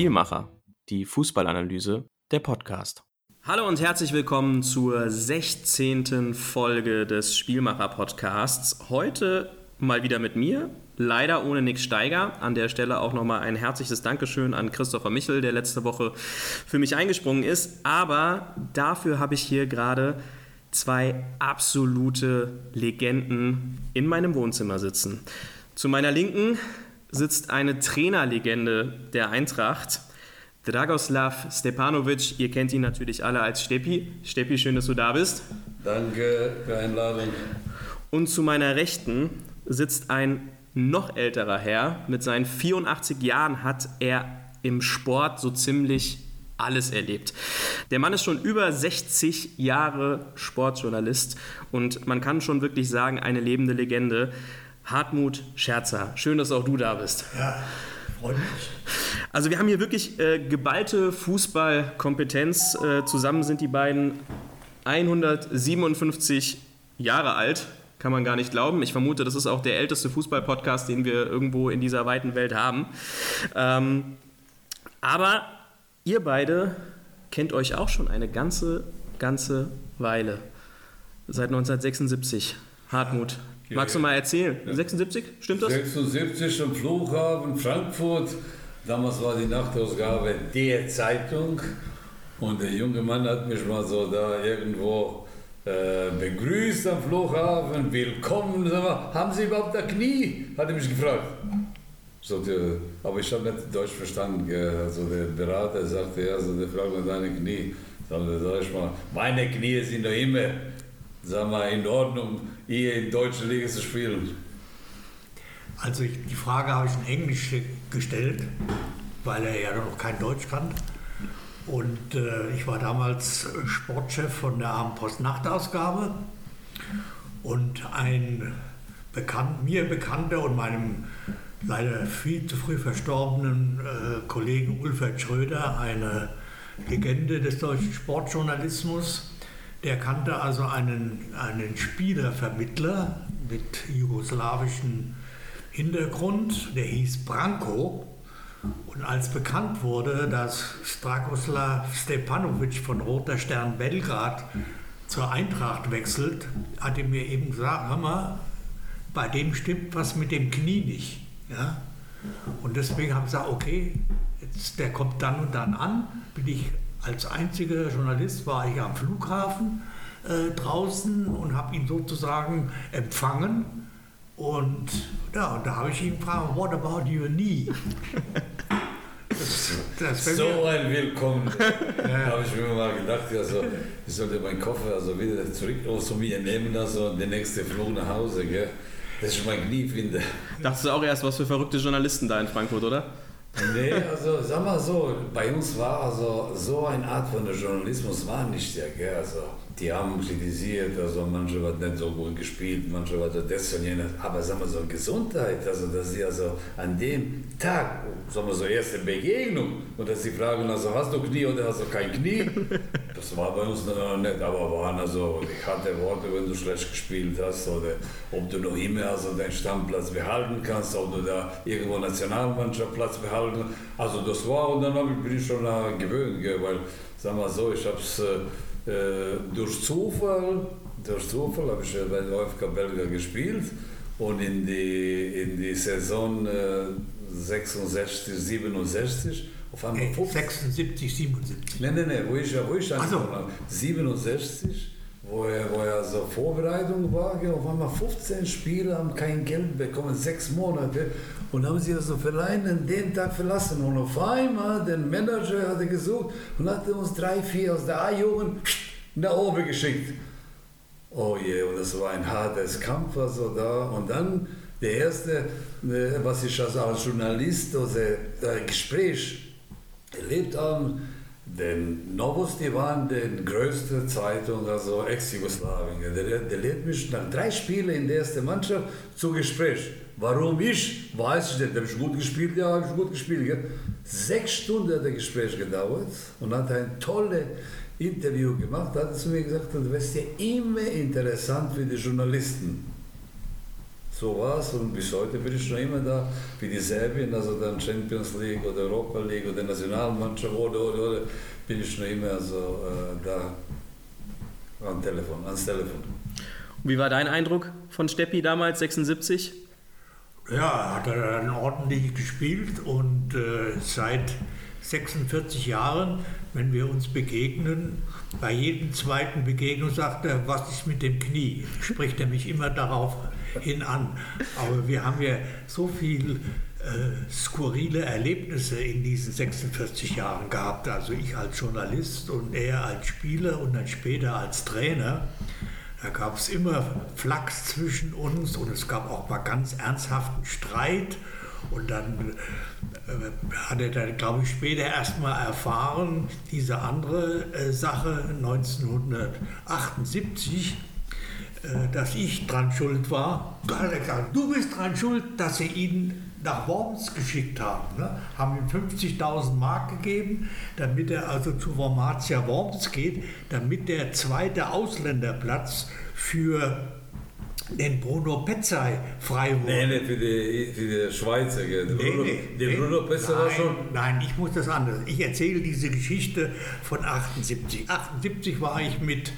Spielmacher, die Fußballanalyse, der Podcast. Hallo und herzlich willkommen zur 16. Folge des Spielmacher-Podcasts. Heute mal wieder mit mir, leider ohne Nick Steiger. An der Stelle auch nochmal ein herzliches Dankeschön an Christopher Michel, der letzte Woche für mich eingesprungen ist. Aber dafür habe ich hier gerade zwei absolute Legenden in meinem Wohnzimmer sitzen. Zu meiner Linken sitzt eine Trainerlegende der Eintracht, Dragoslav Stepanovic. Ihr kennt ihn natürlich alle als Steppi. Steppi, schön, dass du da bist. Danke für die Einladung. Und zu meiner Rechten sitzt ein noch älterer Herr. Mit seinen 84 Jahren hat er im Sport so ziemlich alles erlebt. Der Mann ist schon über 60 Jahre Sportjournalist und man kann schon wirklich sagen, eine lebende Legende. Hartmut Scherzer, schön, dass auch du da bist. Ja, freut mich. Also wir haben hier wirklich äh, geballte Fußballkompetenz. Äh, zusammen sind die beiden 157 Jahre alt. Kann man gar nicht glauben. Ich vermute, das ist auch der älteste Fußballpodcast, den wir irgendwo in dieser weiten Welt haben. Ähm, aber ihr beide kennt euch auch schon eine ganze, ganze Weile. Seit 1976. Hartmut, magst du ja. mal erzählen? 76, stimmt das? 76 am Flughafen Frankfurt. Damals war die Nachtausgabe der Zeitung. Und der junge Mann hat mich mal so da irgendwo äh, begrüßt am Flughafen. Willkommen. Mal, haben Sie überhaupt ein Knie? Hat er mich gefragt. So, aber ich habe nicht Deutsch verstanden. Also der Berater sagte, ja, so, der fragt nach deine Knie. Sag, sag ich mal, meine Knie sind doch immer, sag mal, in Ordnung, hier in deutscher Liga zu spielen. Also ich, die Frage habe ich in Englisch gestellt, weil er ja noch kein Deutsch kann. Und äh, ich war damals Sportchef von der Abendpost-Nachtausgabe. Und ein bekannt, mir bekannter und meinem leider viel zu früh verstorbenen äh, Kollegen Ulfert Schröder, eine Legende des deutschen Sportjournalismus, der kannte also einen, einen Spielervermittler mit jugoslawischem Hintergrund, der hieß Branko. Und als bekannt wurde, dass Strakoslav Stepanovic von Roter Stern Belgrad zur Eintracht wechselt, hat er mir eben gesagt, hör mal, bei dem stimmt was mit dem Knie nicht. Ja? Und deswegen habe ich gesagt, okay, jetzt, der kommt dann und dann an, bin ich als einziger Journalist, war ich am Flughafen äh, draußen und habe ihn sozusagen empfangen. Und ja, und da habe ich ihn gefragt, what about your knee? Das, das So mir- ein Willkommen. habe ich mir mal gedacht, also, ich sollte meinen Koffer also wieder zurück zu mir nehmen, also der nächste Flug nach Hause, gell? dass ich mein Knie finde. Dachtest du auch erst, was für verrückte Journalisten da in Frankfurt, oder? Nee, also sag mal so, bei uns war also so eine Art von Journalismus war nicht der, gell? Also, die haben kritisiert, also manche hat nicht so gut gespielt, manche hat das und jenes, aber sag mal so Gesundheit, also dass sie also an dem Tag, sagen wir so erste Begegnung und dass sie fragen, also hast du Knie oder hast du kein Knie? Das war bei uns noch nicht, aber waren also harte Worte, wenn du schlecht gespielt hast oder ob du noch immer also deinen Stammplatz behalten kannst, ob du da irgendwo Nationalmannschaftsplatz behalten Also das war und dann ich, bin ich schon daran gewöhnt, weil, sag mal so, ich habe es äh, äh, durch Zufall, durch Zufall habe ich bei OFK Belga gespielt und in die, in die Saison äh, 66, 67 auf einmal Nee, 50 76, 77. Nein, nein, nein, wo ich, wo ich Ach so. angefangen habe, 67, wo er, wo er so Vorbereitung war, auf einmal 15 Spieler haben kein Geld bekommen, sechs Monate, und haben sie also Verein an den Tag verlassen. Und auf einmal, den Manager hat er gesucht und hat uns drei, vier aus der A-Jugend nach oben geschickt. Oh je, und das war ein hartes Kampf, also da. Und dann der erste, äh, was ich also als Journalist, also äh, Gespräch erlebt haben, denn Novosti waren die größte Zeitung, also Ex-Jugoslawien. Der, der lädt mich nach drei Spielen in der ersten Mannschaft zu Gespräch. Warum ich? Weiß ich nicht. Habe ich gut gespielt? Ja, habe ich gut gespielt. Gell? Sechs Stunden hat das Gespräch gedauert und hat ein tolles Interview gemacht. Da hat er zu mir gesagt, du wirst ja immer interessant für die Journalisten. so war es und bis heute bin ich noch immer da, wie die Serbien, also dann Champions League oder Europa League oder Nationalmannschaft oder, oder, oder, bin ich noch immer also, äh, da am Telefon, ans Telefon. Wie war dein Eindruck von Steppi damals, 76? Ja, hat er dann ordentlich gespielt und äh, seit 46 Jahren, wenn wir uns begegnen, bei jedem zweiten Begegnung sagt er, was ist mit dem Knie? Spricht er mich immer darauf hin an. Aber wir haben ja so viel äh, skurrile Erlebnisse in diesen 46 Jahren gehabt. Also ich als Journalist und er als Spieler und dann später als Trainer. Da gab es immer Flachs zwischen uns und es gab auch mal ganz ernsthaften Streit. Und dann äh, hat er dann, glaube ich, später erst mal erfahren, diese andere äh, Sache 1978, äh, dass ich dran schuld war. Da hat er gesagt, du bist dran schuld, dass sie ihn nach Worms geschickt haben. Ne? Haben ihm 50.000 Mark gegeben, damit er also zu Wormatia Worms geht, damit der zweite Ausländerplatz für den Bruno Petzai frei wurde. Nein, nicht für die, für die Schweizer. Der, nee, Bruno, nee, der nee, Bruno Petzai war schon. Nein, ich muss das anders. Ich erzähle diese Geschichte von 78. 78 war ich mit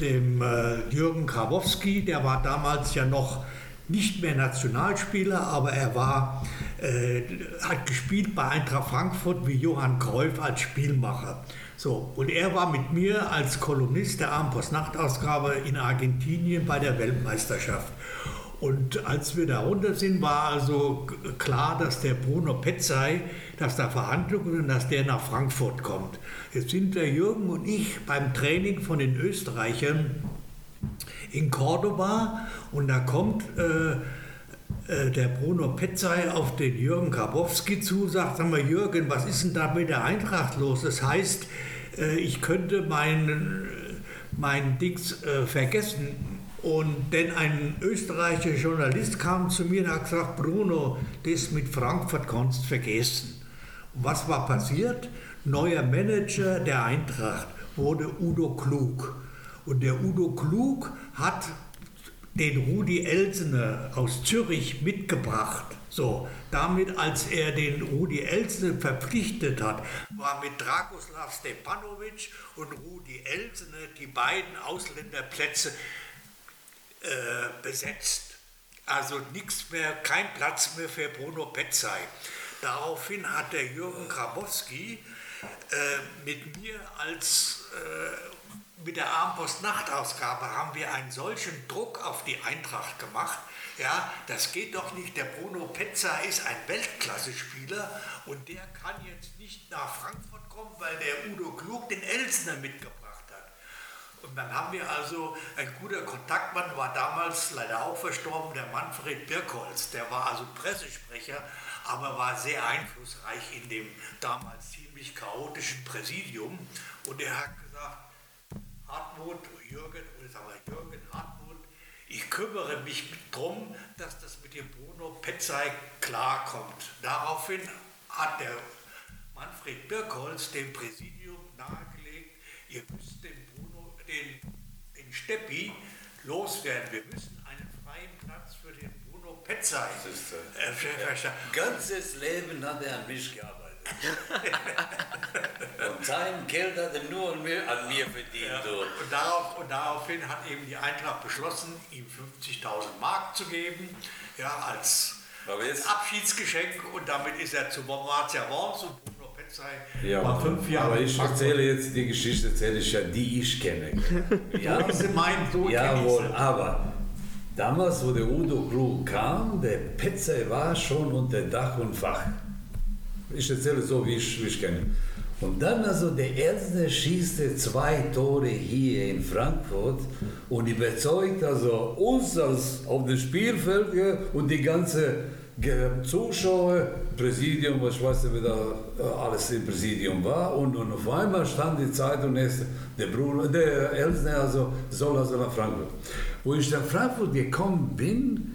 dem äh, Jürgen Grabowski, der war damals ja noch nicht mehr Nationalspieler, aber er war, äh, hat gespielt bei Eintracht Frankfurt wie Johann Cruyff als Spielmacher. So, und er war mit mir als Kolumnist der Abendpost Nachtausgabe in Argentinien bei der Weltmeisterschaft. Und als wir da runter sind, war also klar, dass der Bruno Petzai, dass da Verhandlungen und dass der nach Frankfurt kommt. Jetzt sind der Jürgen und ich beim Training von den Österreichern in Cordoba und da kommt äh, äh, der Bruno Petzai auf den Jürgen Grabowski zu, sagt, sag mal Jürgen, was ist denn da mit der Eintracht los? Das heißt, äh, ich könnte mein, mein Dings äh, vergessen. Und denn ein österreichischer Journalist kam zu mir und hat gesagt, Bruno, das mit Frankfurt kannst du vergessen. Was war passiert? Neuer Manager der Eintracht wurde Udo Klug. Und der Udo Klug hat den Rudi Elsener aus Zürich mitgebracht. So, damit, als er den Rudi Elsener verpflichtet hat, war mit Dragoslav Stepanovic und Rudi Elsener die beiden Ausländerplätze äh, besetzt. Also nichts mehr, kein Platz mehr für Bruno Petzai. Daraufhin hat der Jürgen Grabowski äh, mit mir als äh, mit der Abendpost-Nachtausgabe haben wir einen solchen Druck auf die Eintracht gemacht. Ja, das geht doch nicht. Der Bruno Petzer ist ein Weltklasse-Spieler und der kann jetzt nicht nach Frankfurt kommen, weil der Udo Klug den Elsner mitgebracht hat. Und dann haben wir also, ein guter Kontaktmann war damals leider auch verstorben, der Manfred Birkholz. Der war also Pressesprecher, aber war sehr einflussreich in dem damals ziemlich chaotischen Präsidium. Und er hat Hartmut, Jürgen, oder sagen wir Jürgen Hartmut, ich kümmere mich darum, dass das mit dem Bruno Petzai klarkommt. Daraufhin hat der Manfred Birkholz dem Präsidium nahegelegt, ihr müsst den Bruno, den, den Steppi loswerden. Wir müssen einen freien Platz für den Bruno Petzai. Äh, ja. Ganzes Leben hat er an mich gearbeitet. Und sein Geld hat er nur an mir, an mir verdient. Ja. Und, darauf, und daraufhin hat eben die Eintracht beschlossen, ihm 50.000 Mark zu geben, ja, als, als Abschiedsgeschenk. Und damit ist er zu Bombardia Worms und Bruno Petzai ja, war fünf Jahre. Aber ich erzähle jetzt die Geschichte, erzähle ich ja, die ich kenne. ja, Sie meinen, so Jawohl, aber damals, wo der Udo Klug kam, der Petzai war schon unter Dach und Fach. Ich erzähle so, wie ich, wie ich kenne. Und dann also der Erste schießt zwei Tore hier in Frankfurt und überzeugt also uns als auf dem Spielfeld und die ganze Zuschauer, Präsidium, ich weiß nicht, wie da äh, alles im Präsidium war. Und, und auf einmal stand die Zeitung, der, Bruno, der Elsner also, soll also nach Frankfurt. Wo ich nach Frankfurt gekommen bin,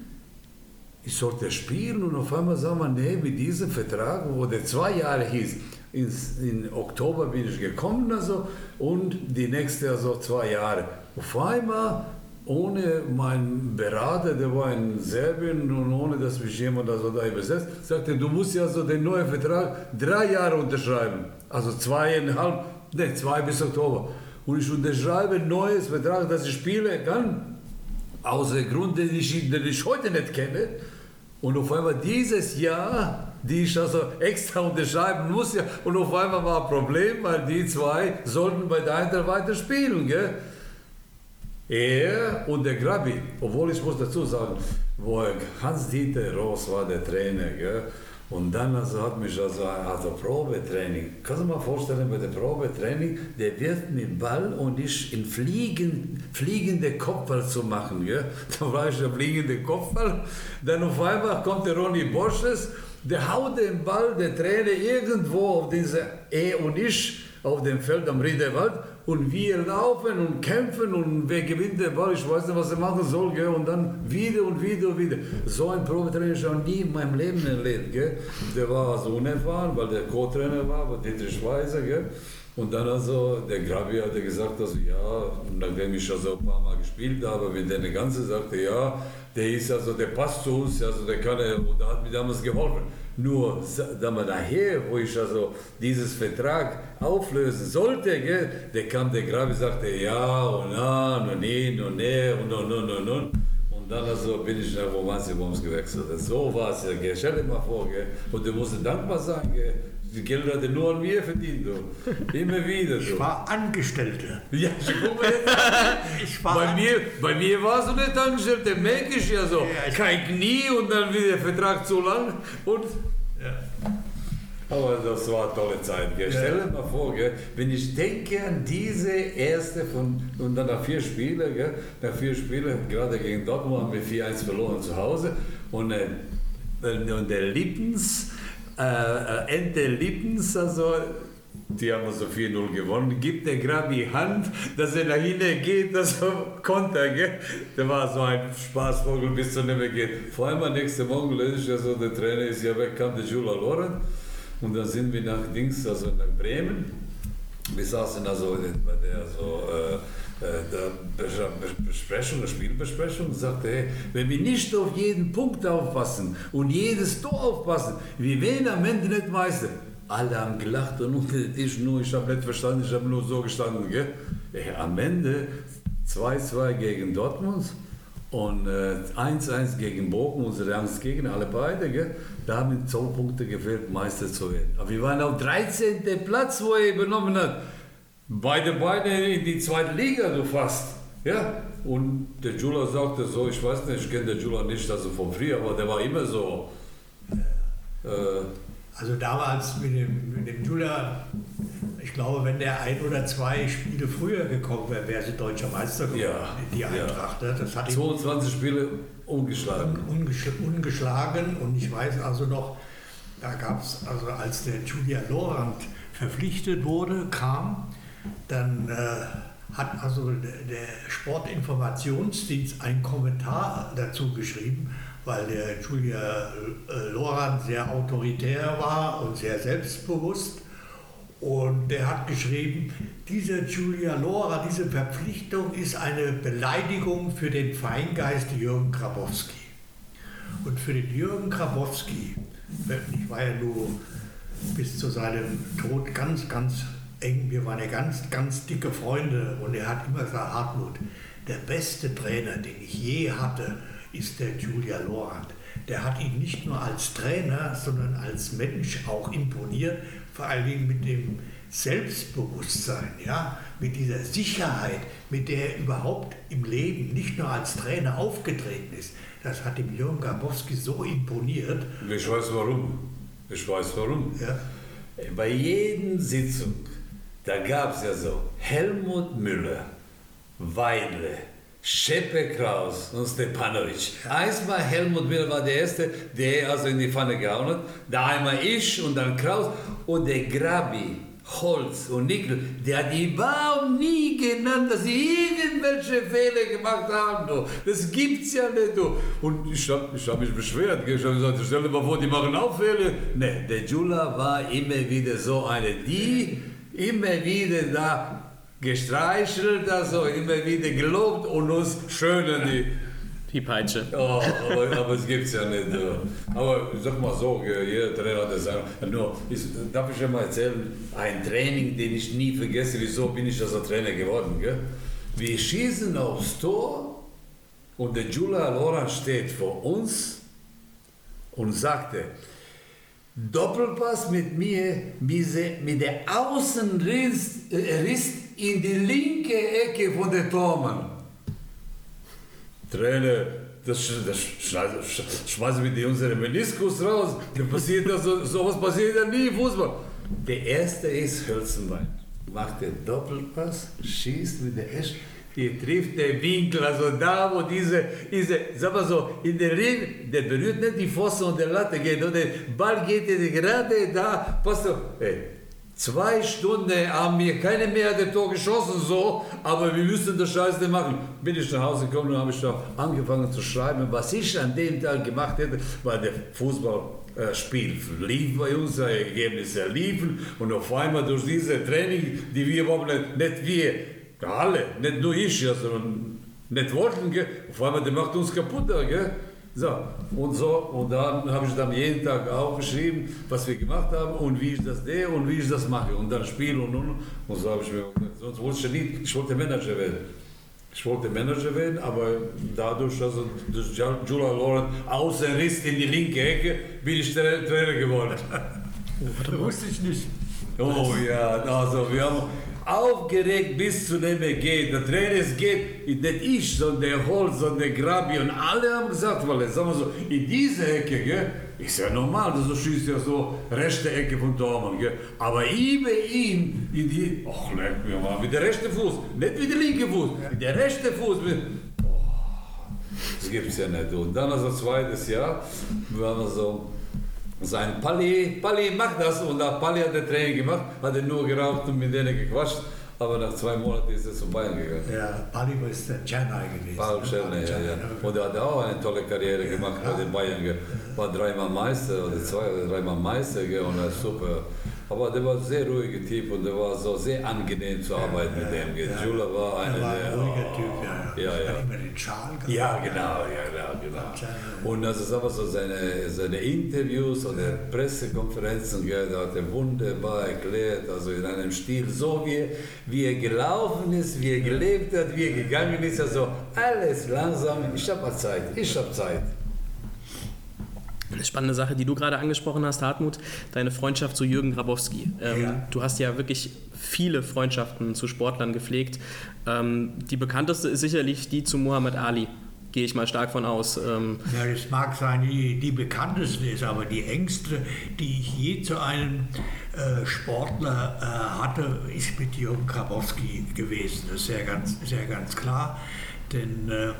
ich sollte spielen und auf einmal sagen wir, nee, mit diesem Vertrag, wo der zwei Jahre hieß, ins, in Oktober bin ich gekommen also, und die nächste also zwei Jahre. Auf einmal ohne meinen Berater, der war in Serbien und ohne dass mich jemand also da übersetzt, sagte, du musst ja so den neuen Vertrag drei Jahre unterschreiben. Also zweieinhalb, ne, zwei bis Oktober. Und ich unterschreibe ein neues Vertrag, dass ich spielen kann, aus dem Grund, den ich, den ich heute nicht kenne. Und auf einmal dieses Jahr, die ich also extra unterschreiben muss, ja, und auf einmal war ein Problem, weil die zwei sollten bei der Eintracht weiter spielen. Gell? Er und der Grabi, obwohl ich muss dazu sagen, wo Hans-Dieter Ross war der Trainer, gell? Und dann also hat mich also, also Probetraining. Kannst du mal vorstellen, bei der Probetraining, der wirft mir Ball und ich in fliegen, fliegende Kopfball zu machen. Gell? Da war ich der fliegende Kopfball. Dann auf einmal kommt der Ronny Bosches, der haut den Ball, der Trainer irgendwo auf diese Er und ich auf dem Feld am Riederwald und wir laufen und kämpfen und wer gewinnt den Ball, ich weiß nicht, was er machen soll, gell? und dann wieder und wieder und wieder. So ein Probetrainer habe ich auch nie in meinem Leben erlebt. Gell? Der war also unerfahren, weil der Co-Trainer war, war Dietrich Weiser. Gell? Und dann also, der Grabi hat gesagt, also ja, nachdem ich also ein paar Mal gespielt habe, wenn der eine ganze sagte, ja, der ist also, der passt zu uns, also der kann, und der hat mir damals geholfen. Nur da man daher, wo ich also dieses Vertrag auflösen sollte, gell, der kam der Grabi sagte ja und na und nee und nee und und und und und. Und dann also bin ich nach Romanzi-Bombs gewechselt. So war es stell dir mal vor, gell. und du musst dankbar sein, gell. Die Gelder hat er nur an mir verdient, du. Immer wieder. Du. Ich war Angestellte. Ja, ich war bei, mir, bei mir war so nicht Angestellte, merke ich ja so. Ja, Kein Knie und dann wieder der Vertrag zu lang. Und ja. Aber das war eine tolle Zeit. Gell. Ja. Stell dir mal vor, gell, wenn ich denke an diese erste von, und dann nach vier Spielen, gell, nach vier Spielen, gerade gegen Dortmund haben wir 4-1 verloren zu Hause und, äh, und der Lippens, äh, äh, Ente Lippens, also die haben also 4-0 gewonnen. Gibt der Grabi Hand, dass er nach hinten geht, dass er Konter, gell? Der war so ein Spaßvogel, bis zu nicht mehr geht. Vor allem am nächsten Morgen löse ich also, der Trainer ist ja weg, kam der Jula Loren. Und dann sind wir nach Dings, also nach Bremen. Wir saßen also bei der so, äh, Besprechung, der Spielbesprechung sagte, hey, wenn wir nicht auf jeden Punkt aufpassen und jedes Tor aufpassen, wir werden am Ende nicht Meister alle haben gelacht und Tisch nur, ich habe nicht verstanden, ich habe nur so gestanden. Gell? Ja, am Ende 2-2 gegen Dortmund und 1-1 äh, gegen Bochum, unsere Angstgegner, alle beide. Gell? Da haben zwei Punkte gefehlt, Meister zu werden. Aber wir waren auf 13. Platz, wo er übernommen hat. Beide Beine in die zweite Liga, du fast. Ja? Und der Jula sagte so, ich weiß nicht, ich kenne den Jula nicht, also von früher, aber der war immer so. Äh, also damals mit dem, mit dem Julia, ich glaube, wenn der ein oder zwei Spiele früher gekommen wäre, wäre sie deutscher Meister geworden, ja, die Eintracht. Ja. Das hat 22 Spiele ungeschlagen. ungeschlagen und ich weiß also noch, da gab es, also als der Julia Lorand verpflichtet wurde, kam, dann äh, hat also der Sportinformationsdienst einen Kommentar dazu geschrieben weil der Julia äh, Loran sehr autoritär war und sehr selbstbewusst. Und der hat geschrieben, diese Julia Lora, diese Verpflichtung ist eine Beleidigung für den Feingeist Jürgen Grabowski. Und für den Jürgen Grabowski, ich war ja nur bis zu seinem Tod ganz, ganz eng, wir waren ja ganz, ganz dicke Freunde und er hat immer gesagt, Hartmut, der beste Trainer, den ich je hatte, ist der Julia Lorand. Der hat ihn nicht nur als Trainer, sondern als Mensch auch imponiert, vor allen Dingen mit dem Selbstbewusstsein, ja, mit dieser Sicherheit, mit der er überhaupt im Leben nicht nur als Trainer aufgetreten ist. Das hat dem Jürgen Garbowski so imponiert. Ich weiß warum. Ich weiß warum. Ja. Bei jeder Sitzung, da gab es ja so Helmut Müller, Weidle, Scheppe Kraus und Stepanovic. Einmal Helmut Müller war der Erste, der also in die Pfanne gehauen hat. Da einmal ich und dann Kraus und der Grabi, Holz und Nickel, der hat die überhaupt nie genannt, dass sie irgendwelche Fehler gemacht haben. Du. Das gibt's ja nicht. Du. Und ich habe ich hab mich beschwert. Ich habe gesagt, stell dir mal vor, die machen auch Fehler. Ne, der Jula war immer wieder so eine, die immer wieder da gestreichelt, also immer wieder gelobt und uns schön die die Peitsche. Oh, aber, aber es gibt es ja nicht. Aber sag mal so, jeder Trainer hat das nur, ich, Darf ich ja mal erzählen, ein Training, den ich nie vergesse, wieso bin ich also Trainer geworden. Gell? Wir schießen aufs Tor und der Jula Loran steht vor uns und sagte, Doppelpass mit mir, mit der Außenriss äh, in die linke Ecke von der Tormann. Trainer, das, das schmeißen wir die unsere Meniskus raus. Da passiert das, so, sowas passiert ja nie im Fußball. Der erste ist Hölzenbein. Macht den Doppelpass, schießt mit der Esch, hier trifft der Winkel, also da, wo diese, diese sag mal so, in der Ring, der berührt nicht die Pfosten und der Latte geht, und der Ball geht gerade da, passt du, ey, Zwei Stunden haben wir keine mehr der Tor geschossen, so, aber wir müssen das Scheiße machen. Bin ich nach Hause gekommen und habe ich angefangen zu schreiben, was ich an dem Tag gemacht hätte, weil der Fußballspiel lief bei uns, die Ergebnisse liefen und auf einmal durch diese Training, die wir überhaupt nicht, nicht wir, alle, nicht nur ich, sondern nicht wollten, gell? auf einmal, der macht uns kaputt. Gell? So, und so, und dann habe ich dann jeden Tag aufgeschrieben, was wir gemacht haben und wie ich das sehe und wie ich das mache. Und dann Spiel und und. Und so habe ich mir sonst wollte ich nicht, ich wollte Manager werden. Ich wollte Manager werden, aber dadurch, dass das Julia Lauren außerriss in die linke Ecke, bin ich Trainer geworden. Das wusste ich nicht. Oh ja, also wir haben aufgeregt bis zu dem geht. Der Trainer geht, nicht ich, sondern der Holz und der Grabi und alle haben gesagt, weil jetzt sagen wir so, in diese Ecke, gell, ist ja normal, du schießt ja so rechte Ecke von Tormann, gell, aber über ihn in die, ach leck mir mal, mit der rechten Fuß, nicht mit der linken Fuß, mit der rechten Fuß, mit, oh, das gibt's ja nicht. Und dann also zweites Jahr, wir so, sein Palli, Palli macht das und der Palli hat den Training gemacht, hat er nur geraucht und mit denen gequatscht. Aber nach zwei Monaten ist er zu Bayern gegangen. Ja, Palli ist der Czernay gewesen. Paul Czernay, ja, ja. Und er hat auch eine tolle Karriere gemacht ja, bei den Bayern. War dreimal Meister oder zwei oder dreimal Meister und er super aber der war ein sehr ruhiger Typ und der war so sehr angenehm zu arbeiten ja, mit dem. Ja, Jula war einer war der. Ein ruhiger Typ, ja. Ja, ja. Immer den Schal ja, genau, ja, genau. Und also sagen wir so, seine, seine Interviews oder Pressekonferenzen, gell, da hat er wunderbar erklärt, also in einem Stil, so wie, wie er gelaufen ist, wie er gelebt hat, wie er gegangen ist, also alles langsam. Ich habe Zeit, ich habe Zeit. Eine spannende Sache, die du gerade angesprochen hast, Hartmut, deine Freundschaft zu Jürgen Grabowski. Ähm, ja. Du hast ja wirklich viele Freundschaften zu Sportlern gepflegt. Ähm, die bekannteste ist sicherlich die zu Muhammad Ali. Gehe ich mal stark von aus. Ähm ja, das mag sein, die, die bekannteste ist, aber die engste, die ich je zu einem äh, Sportler äh, hatte, ist mit Jürgen Grabowski gewesen. Das ist ja ganz, sehr ganz klar. Denn äh,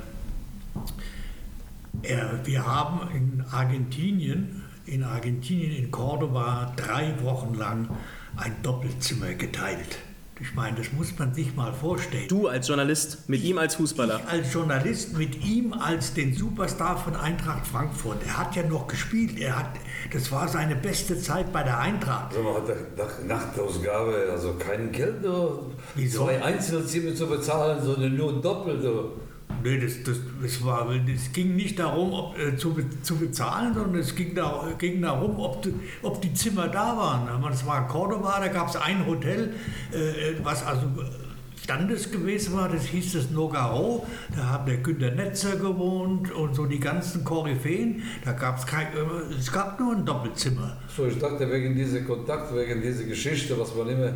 wir haben in Argentinien, in Argentinien, in Cordoba, drei Wochen lang ein Doppelzimmer geteilt. Ich meine, das muss man sich mal vorstellen. Du als Journalist, mit ihm als Fußballer. Ich als Journalist, mit ihm als den Superstar von Eintracht Frankfurt. Er hat ja noch gespielt. Er hat, das war seine beste Zeit bei der Eintracht. Also man hat nach Nachtausgabe also kein Geld, nur zwei Einzelzimmer zu bezahlen, sondern nur doppelt. Nee, das, das, das, war, das ging nicht darum, ob, äh, zu, zu bezahlen, sondern es ging, da, ging darum, ob, ob die Zimmer da waren. Es war Cordoba, da gab es ein Hotel, äh, was also standesgemäß war, das hieß das Nogaro, da hat der Günter Netzer gewohnt und so die ganzen Koryphäen, da gab es kein, äh, es gab nur ein Doppelzimmer. So, ich dachte wegen dieser Kontakt, wegen dieser Geschichte, was man immer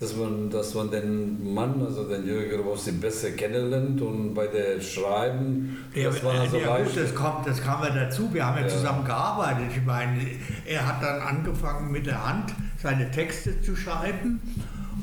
dass man, dass man den Mann, also den Jürgen Grabowski, besser kennenlernt und bei der Schreiben, ja, das war also ja, gut, das kommt, das kam ja dazu, wir haben ja, ja, zusammen gearbeitet. Ich meine, er hat dann angefangen mit der Hand seine Texte zu schreiben.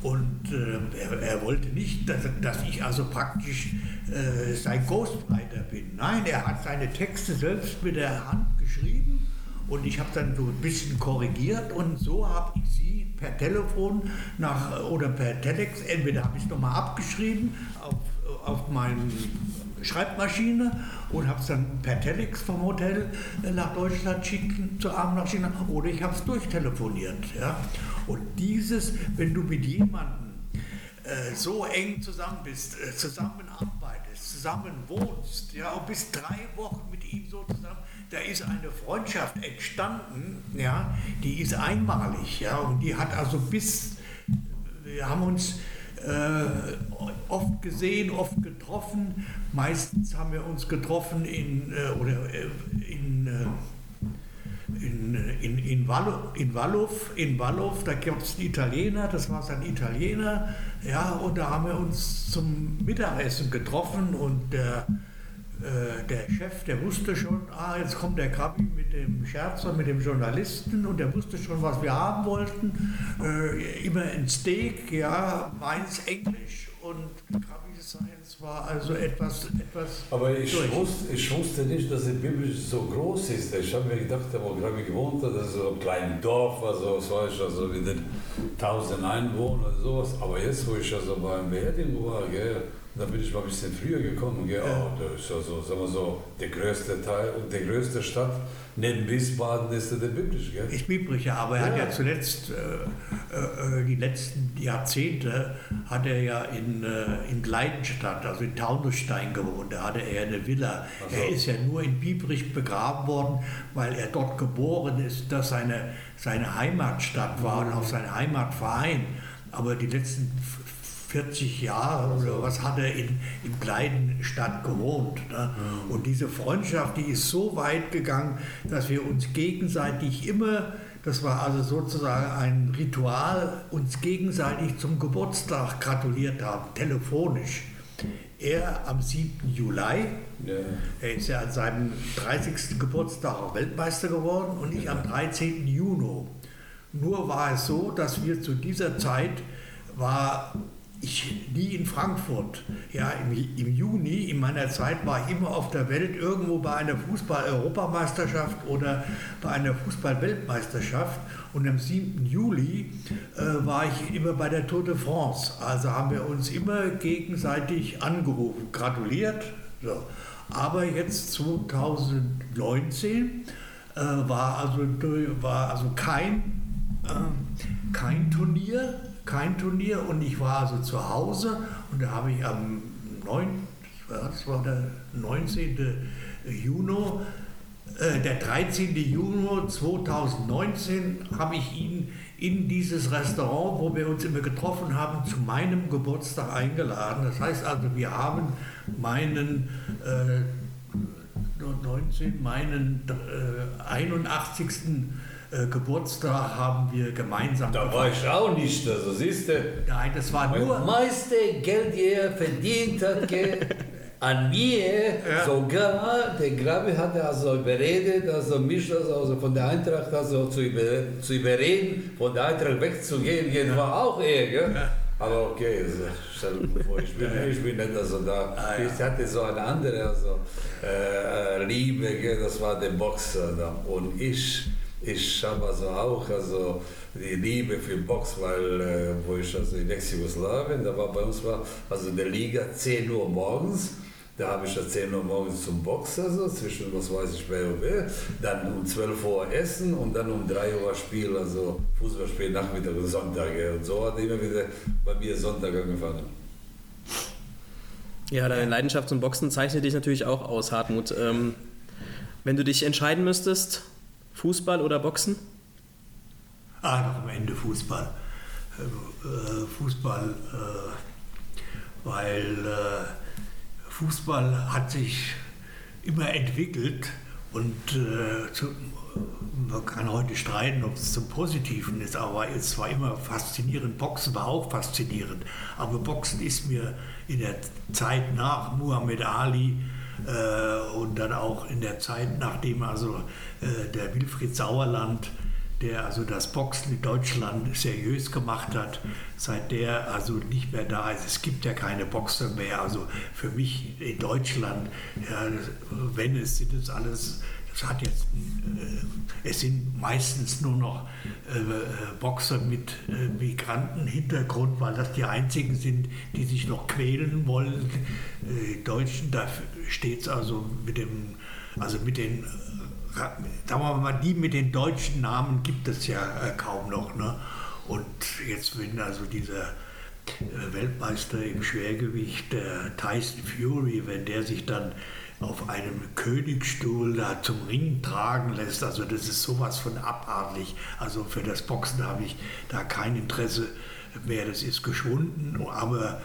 Und äh, er, er, wollte nicht, dass, dass ich also praktisch äh, sein Ghostwriter bin. Nein, er hat seine Texte selbst mit der Hand geschrieben. Und ich habe dann so ein bisschen korrigiert. Und so habe ich sie per Telefon nach, oder per Telex, entweder habe ich es nochmal abgeschrieben auf, auf meine Schreibmaschine und habe es dann per Telex vom Hotel nach Deutschland schicken, zur Abendmaschine oder ich habe es durchtelefoniert. Ja. Und dieses, wenn du mit jemandem äh, so eng zusammen bist, äh, zusammenarbeitest, zusammen wohnst, ja, und bist drei Wochen mit ihm so zusammen, da ist eine Freundschaft entstanden, ja, die ist einmalig, ja, und die hat also bis, wir haben uns äh, oft gesehen, oft getroffen. Meistens haben wir uns getroffen in, äh, oder, äh, in, äh, in, in, in, Wallow, in Wallow, in Wallow, da gab es einen Italiener, das war sein Italiener, ja, und da haben wir uns zum Mittagessen getroffen und der äh, der Chef, der wusste schon, ah, jetzt kommt der Krabi mit dem Scherzer, mit dem Journalisten und der wusste schon, was wir haben wollten. Äh, immer ein Steak, ja, meins Englisch und Krabi War also etwas. etwas Aber ich wusste, ich wusste nicht, dass die Bibel so groß ist. Ich habe mir gedacht, wo Krabi gewohnt hat, das ist so ein kleines Dorf, also, was weiß ich, also mit den 1000 Einwohnern oder sowas. Aber jetzt, wo ich also beim Beerdigung war, gell, da bin ich mal ein bisschen früher gekommen. Gell? Ja. Oh, das ist also, sagen wir so, der größte Teil und die größte Stadt neben Wiesbaden ist der Biblisch. Gell? Ist biblisch, ja, aber er ja. hat ja zuletzt, äh, äh, die letzten Jahrzehnte, hat er ja in, äh, in Gleidenstadt, also in Taunusstein gewohnt. Da hatte er eine Villa. So. Er ist ja nur in Biebrich begraben worden, weil er dort geboren ist, das seine, seine Heimatstadt war und auch sein Heimatverein. Aber die letzten 40 Jahre oder was hat er in, in Kleidenstadt gewohnt. Ne? Und diese Freundschaft, die ist so weit gegangen, dass wir uns gegenseitig immer, das war also sozusagen ein Ritual, uns gegenseitig zum Geburtstag gratuliert haben, telefonisch. Er am 7. Juli, ja. er ist ja an seinem 30. Geburtstag auch Weltmeister geworden und ich am 13. Juni. Nur war es so, dass wir zu dieser Zeit war ich nie in Frankfurt. Ja, im, im, Juni in meiner Zeit war ich immer auf der Welt irgendwo bei einer Fußball-Europameisterschaft oder bei einer Fußball-Weltmeisterschaft. Und am 7. Juli äh, war ich immer bei der Tour de France. Also haben wir uns immer gegenseitig angerufen, gratuliert. So. Aber jetzt 2019 äh, war, also, war also kein, äh, kein Turnier kein Turnier und ich war also zu Hause und da habe ich am 9, das war der 19. Juni, äh, der 13. Juni 2019 habe ich ihn in dieses Restaurant, wo wir uns immer getroffen haben, zu meinem Geburtstag eingeladen. Das heißt also, wir haben meinen äh, 19, meinen äh, 81. Äh, Geburtstag haben wir gemeinsam. Da war ich auch nicht, also siehst du. Nein, das war nur. Das meiste Geld, die er verdient hat, an mir, ja. sogar der Grabe hat also überredet, also mich also von der Eintracht also zu, über, zu überreden, von der Eintracht wegzugehen, ja. war auch er, gell? Ja. Aber okay, also, ich bin, ich bin nicht also da. Ah. Ich hatte so eine andere also, äh, Liebe, gell? das war der Boxer. Da. Und ich ich habe also auch also die Liebe für Box, weil äh, wo ich also in Ex-Jugoslawien, da war bei uns war also der Liga 10 Uhr morgens. Da habe ich ja 10 Uhr morgens zum Box, also zwischen, was weiß ich, wer und wer. Dann um 12 Uhr Essen und dann um 3 Uhr Spiel, also Fußballspiel, Nachmittag und Sonntag. Und so hat immer wieder bei mir Sonntag angefangen. Ja, deine Leidenschaft zum Boxen zeichnet dich natürlich auch aus, Hartmut. Ähm, wenn du dich entscheiden müsstest, Fußball oder Boxen? Ah, am Ende Fußball. Äh, Fußball, äh, weil äh, Fußball hat sich immer entwickelt und man kann heute streiten, ob es zum Positiven ist, aber es war immer faszinierend. Boxen war auch faszinierend. Aber Boxen ist mir in der Zeit nach Muhammad Ali äh, und dann auch in der Zeit, nachdem also äh, der Wilfried Sauerland, der also das Boxen in Deutschland seriös gemacht hat, seit der also nicht mehr da ist. Es gibt ja keine Boxer mehr. Also für mich in Deutschland, ja, wenn es sind es alles es jetzt, äh, es sind meistens nur noch äh, Boxer mit äh, Migrantenhintergrund, weil das die einzigen sind, die sich noch quälen wollen. Die Deutschen, da steht es also mit dem, also mit den, sagen wir mal, die mit den deutschen Namen gibt es ja kaum noch. Ne? Und jetzt, wenn also dieser äh, Weltmeister im Schwergewicht, Tyson Fury, wenn der sich dann auf einem Königsstuhl da zum Ring tragen lässt. Also das ist sowas von abartig. Also für das Boxen habe ich da kein Interesse mehr. Das ist geschwunden. Aber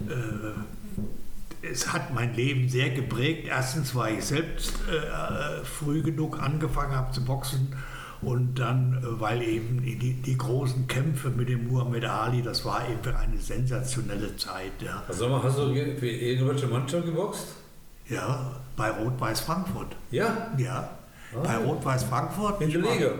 äh, es hat mein Leben sehr geprägt. Erstens, weil ich selbst äh, früh genug angefangen habe zu boxen und dann, äh, weil eben die, die, großen Kämpfe mit dem Muhammad Ali, das war eben eine sensationelle Zeit. Ja. Also, hast du für irgendwelche Mannschaft geboxt? Ja, bei Rot-Weiß Frankfurt. Ja? Ja, ah. bei Rot-Weiß Frankfurt. In der Liga?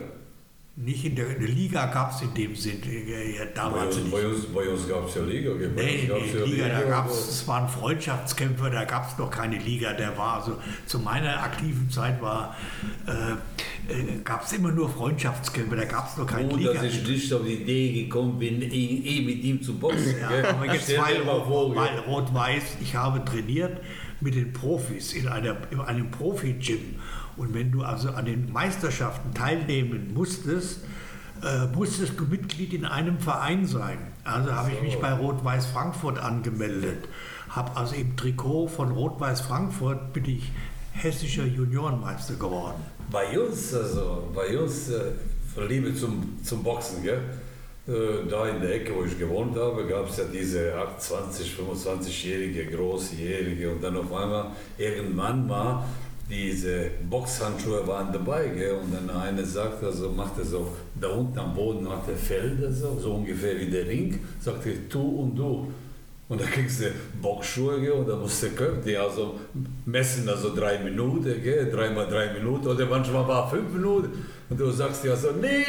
Nicht in der, in der Liga gab es in dem Sinn äh, ja, damals bei uns, Bei uns, uns gab es ja Liga. Bei nee, gab's ja Liga, Liga, da gab es, es waren Freundschaftskämpfe, da gab es noch keine Liga. Der war also zu meiner aktiven Zeit war, äh, äh, gab es immer nur Freundschaftskämpfe, da gab es noch keine Und Liga. dass ich nicht auf die Idee gekommen bin, eh, eh mit ihm zu boxen. ja, aber jetzt weil Rot-Weiß, ich habe trainiert mit den Profis in, einer, in einem Profi-Gym. Und wenn du also an den Meisterschaften teilnehmen musstest, äh, musstest du Mitglied in einem Verein sein. Also habe ich mich bei Rot-Weiß Frankfurt angemeldet. Habe also im Trikot von Rot-Weiß Frankfurt bin ich hessischer Juniorenmeister geworden. Bei uns, also bei uns, äh, Liebe zum, zum Boxen, gell? Äh, da in der Ecke, wo ich gewohnt habe, gab es ja diese 20, 25-jährige, großjährige und dann auf einmal irgendwann mal diese Boxhandschuhe waren dabei gell? und dann eine sagt, also machte so, da unten am Boden hat der Felder so, so ungefähr wie der Ring, sagte du und du. Und da kriegst du Boxschuhe gell? und da musst du die also messen, also drei Minuten, gell? dreimal drei Minuten oder manchmal war fünf Minuten. Und du sagst dir so, nee,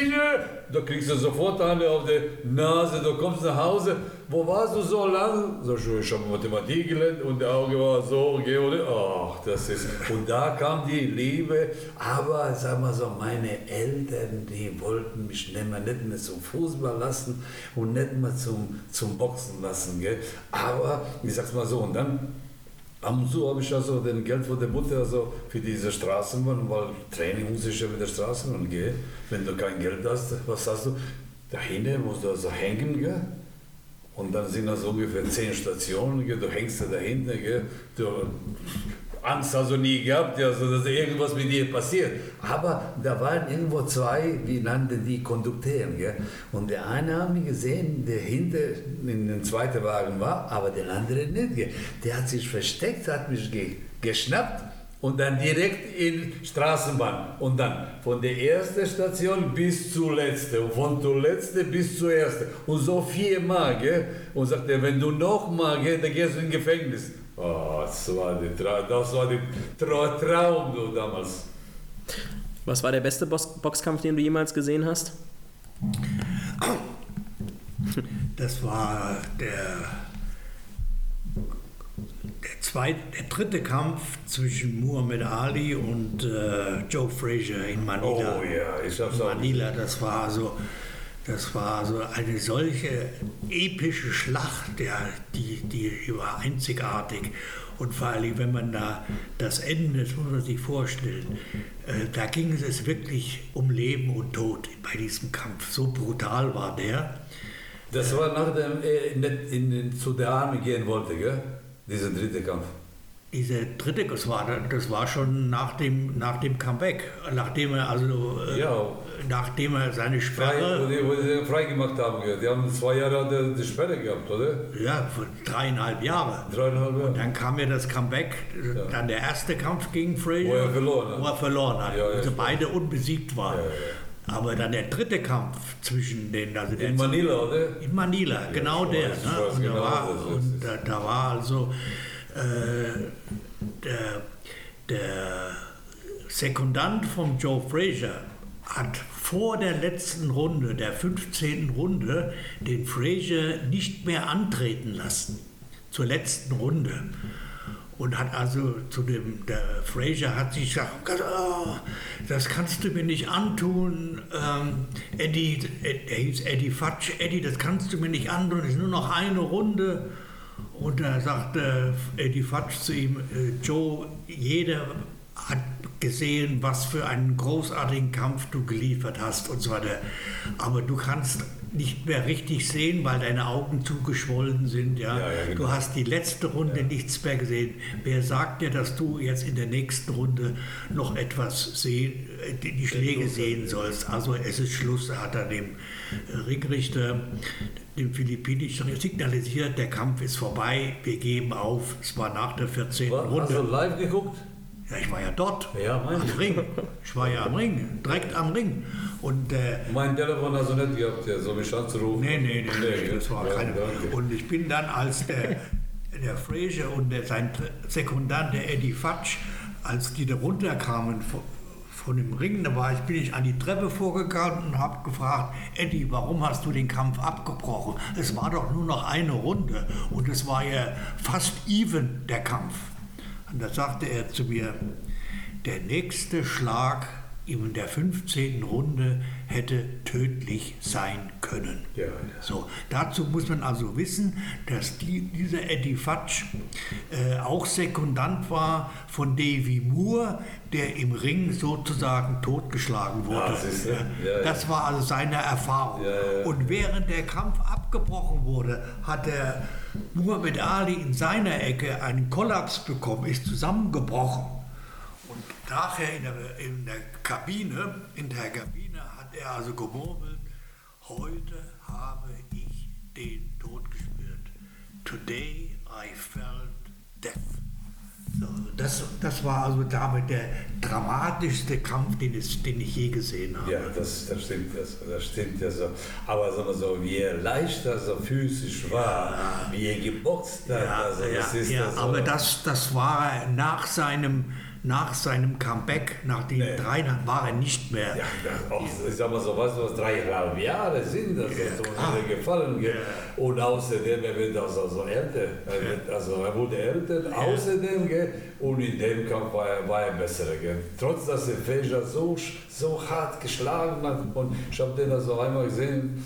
da kriegst du sofort eine auf die Nase, du kommst nach Hause, wo warst du so lang? So, ich habe Mathematik gelernt und der Auge war so, oder? Ach, das ist, und da kam die Liebe, aber sag mal so, meine Eltern, die wollten mich nicht mehr, nicht mehr zum Fußball lassen und nicht mehr zum, zum Boxen lassen, gell? aber ich sag's mal so, und dann Ab und zu habe ich also den Geld von der Mutter also für diese Straßenbahn, weil Training muss ich ja mit der Straßenbahn gehen. Wenn du kein Geld hast, was hast du? Dahinter musst du also hängen, gell? Und dann sind das ungefähr zehn Stationen, gell? du hängst da dahinter, gell? Du Angst also nie gehabt, also, dass irgendwas mit dir passiert. Aber da waren irgendwo zwei, wie nannten die Kondukteure. Gell? Und der eine haben wir gesehen, der hinter in dem zweiten Wagen war, aber der andere nicht. Gell? Der hat sich versteckt, hat mich ge geschnappt und dann direkt in Straßenbahn. Und dann von der ersten Station bis zur letzten. Und von der letzten bis zur ersten. Und so viermal. Gell? Und sagt er, wenn du noch mal gehst, dann gehst du ins Gefängnis. Oh, das war, die das war Tra Traum du, damals. Was war der beste Box Boxkampf, den du jemals gesehen hast? Das war der, der, zweite, der dritte Kampf zwischen Muhammad Ali und äh, Joe Frazier in Manila. Oh ja, ich hab's in Manila, das war so. Das war so eine solche epische Schlacht, ja, die, die war einzigartig. Und vor allem, wenn man da das Ende, das muss man sich vorstellen, äh, da ging es wirklich um Leben und Tod bei diesem Kampf. So brutal war der. Das war nach dem, äh, in, in, in, zu der Armee gehen wollte, gell? dieser dritte Kampf. Diese dritte, das war, das war schon nach dem, nach dem Comeback, nachdem er also äh, ja. nachdem er seine Sperre. Frei, wo, die, wo die frei gemacht haben, die haben zwei Jahre die Sperre gehabt, oder? Ja, dreieinhalb Jahre. Dreieinhalb Jahre. Und dann kam ja das Comeback, ja. dann der erste Kampf gegen Frazier. Wo er verloren hat. Wo er verloren hat, ja, also beide unbesiegt waren. Aber dann der dritte Kampf zwischen den. Also in Manila, oder? In Manila, genau der. Ne? Und, genau da war, und da, da war also der, der Sekundant von Joe Frazier hat vor der letzten Runde, der 15. Runde, den Frazier nicht mehr antreten lassen. Zur letzten Runde. Und hat also zu dem, der Frazier hat sich gesagt, oh, das kannst du mir nicht antun, ähm, Eddie, er hieß Eddie Fatsch, Eddie, das kannst du mir nicht antun, es ist nur noch eine Runde. Und da sagte Eddie Fatsch zu ihm, äh, Joe, jeder hat gesehen, was für einen großartigen Kampf du geliefert hast und so weiter. Aber du kannst nicht mehr richtig sehen, weil deine Augen zugeschwollen sind. Ja? Ja, ja, genau. Du hast die letzte Runde nichts mehr gesehen. Wer sagt dir, dass du jetzt in der nächsten Runde noch etwas sehen, äh, die Schläge sehen sollst? Also es ist Schluss, hat er dem äh, Ringrichter, dem philippinischen signalisiert, der Kampf ist vorbei, wir geben auf. Es war nach der 14. War, hast du Runde. live geguckt? Ja, ich war ja dort, Ja, mein am. Ring. Ich war ja am Ring, direkt am Ring. Und äh, Mein Telefon hast du nicht gehabt, ja, so mich anzurufen. Nee, nee, nee, nee das war ja, keine. danke. Und ich bin dann als der, der Fraser und der, sein Sekundant, der Eddie Fatsch, als die da runterkamen von, dem Ring, da war ich, bin ich an die Treppe vorgegangen und habe gefragt, Eddie, warum hast du den Kampf abgebrochen? Es war doch nur noch eine Runde und es war ja fast even, der Kampf. Und da sagte er zu mir, der nächste Schlag in der 15. Runde hätte tödlich sein können. Ja, ja. So, dazu muss man also wissen, dass die, dieser Eddie Fatsch äh, auch Sekundant war von Davy Moore, der im Ring sozusagen totgeschlagen wurde. Ah, siehst du? Ja, ja. Das war also seine Erfahrung. Ja, ja. Und während der Kampf abgebrochen wurde, hat der Muhammad Ali in seiner Ecke einen Kollaps bekommen, ist zusammengebrochen. Und nachher in der, in der Kabine, in der Kabine er also gemurmelt, heute habe ich den Tod gespürt. Today I felt death. So, das, das war also damit der dramatischste Kampf, den, es, den ich je gesehen habe. Ja, das, das stimmt ja so, das stimmt ja so. Aber sagen wir so, wie er leicht also physisch war, wie er geboxt hat, Ja, also das ja, ist ja, ja so. aber das, das war nach seinem, nach seinem Comeback, nach den Nee. drei, war er nicht mehr. Ja, auch, ich sag mal so, weißt du, was dreieinhalb Jahre sind, das ist so klar. wieder gefallen. Ja. Und außerdem, er wird also, also älter. Er wird, also er wurde älter, außerdem, gell? und in dem Kampf war er, war er besser. Gell? Trotz, dass er Feja so, so hart geschlagen hat. Und ich habe den also einmal gesehen,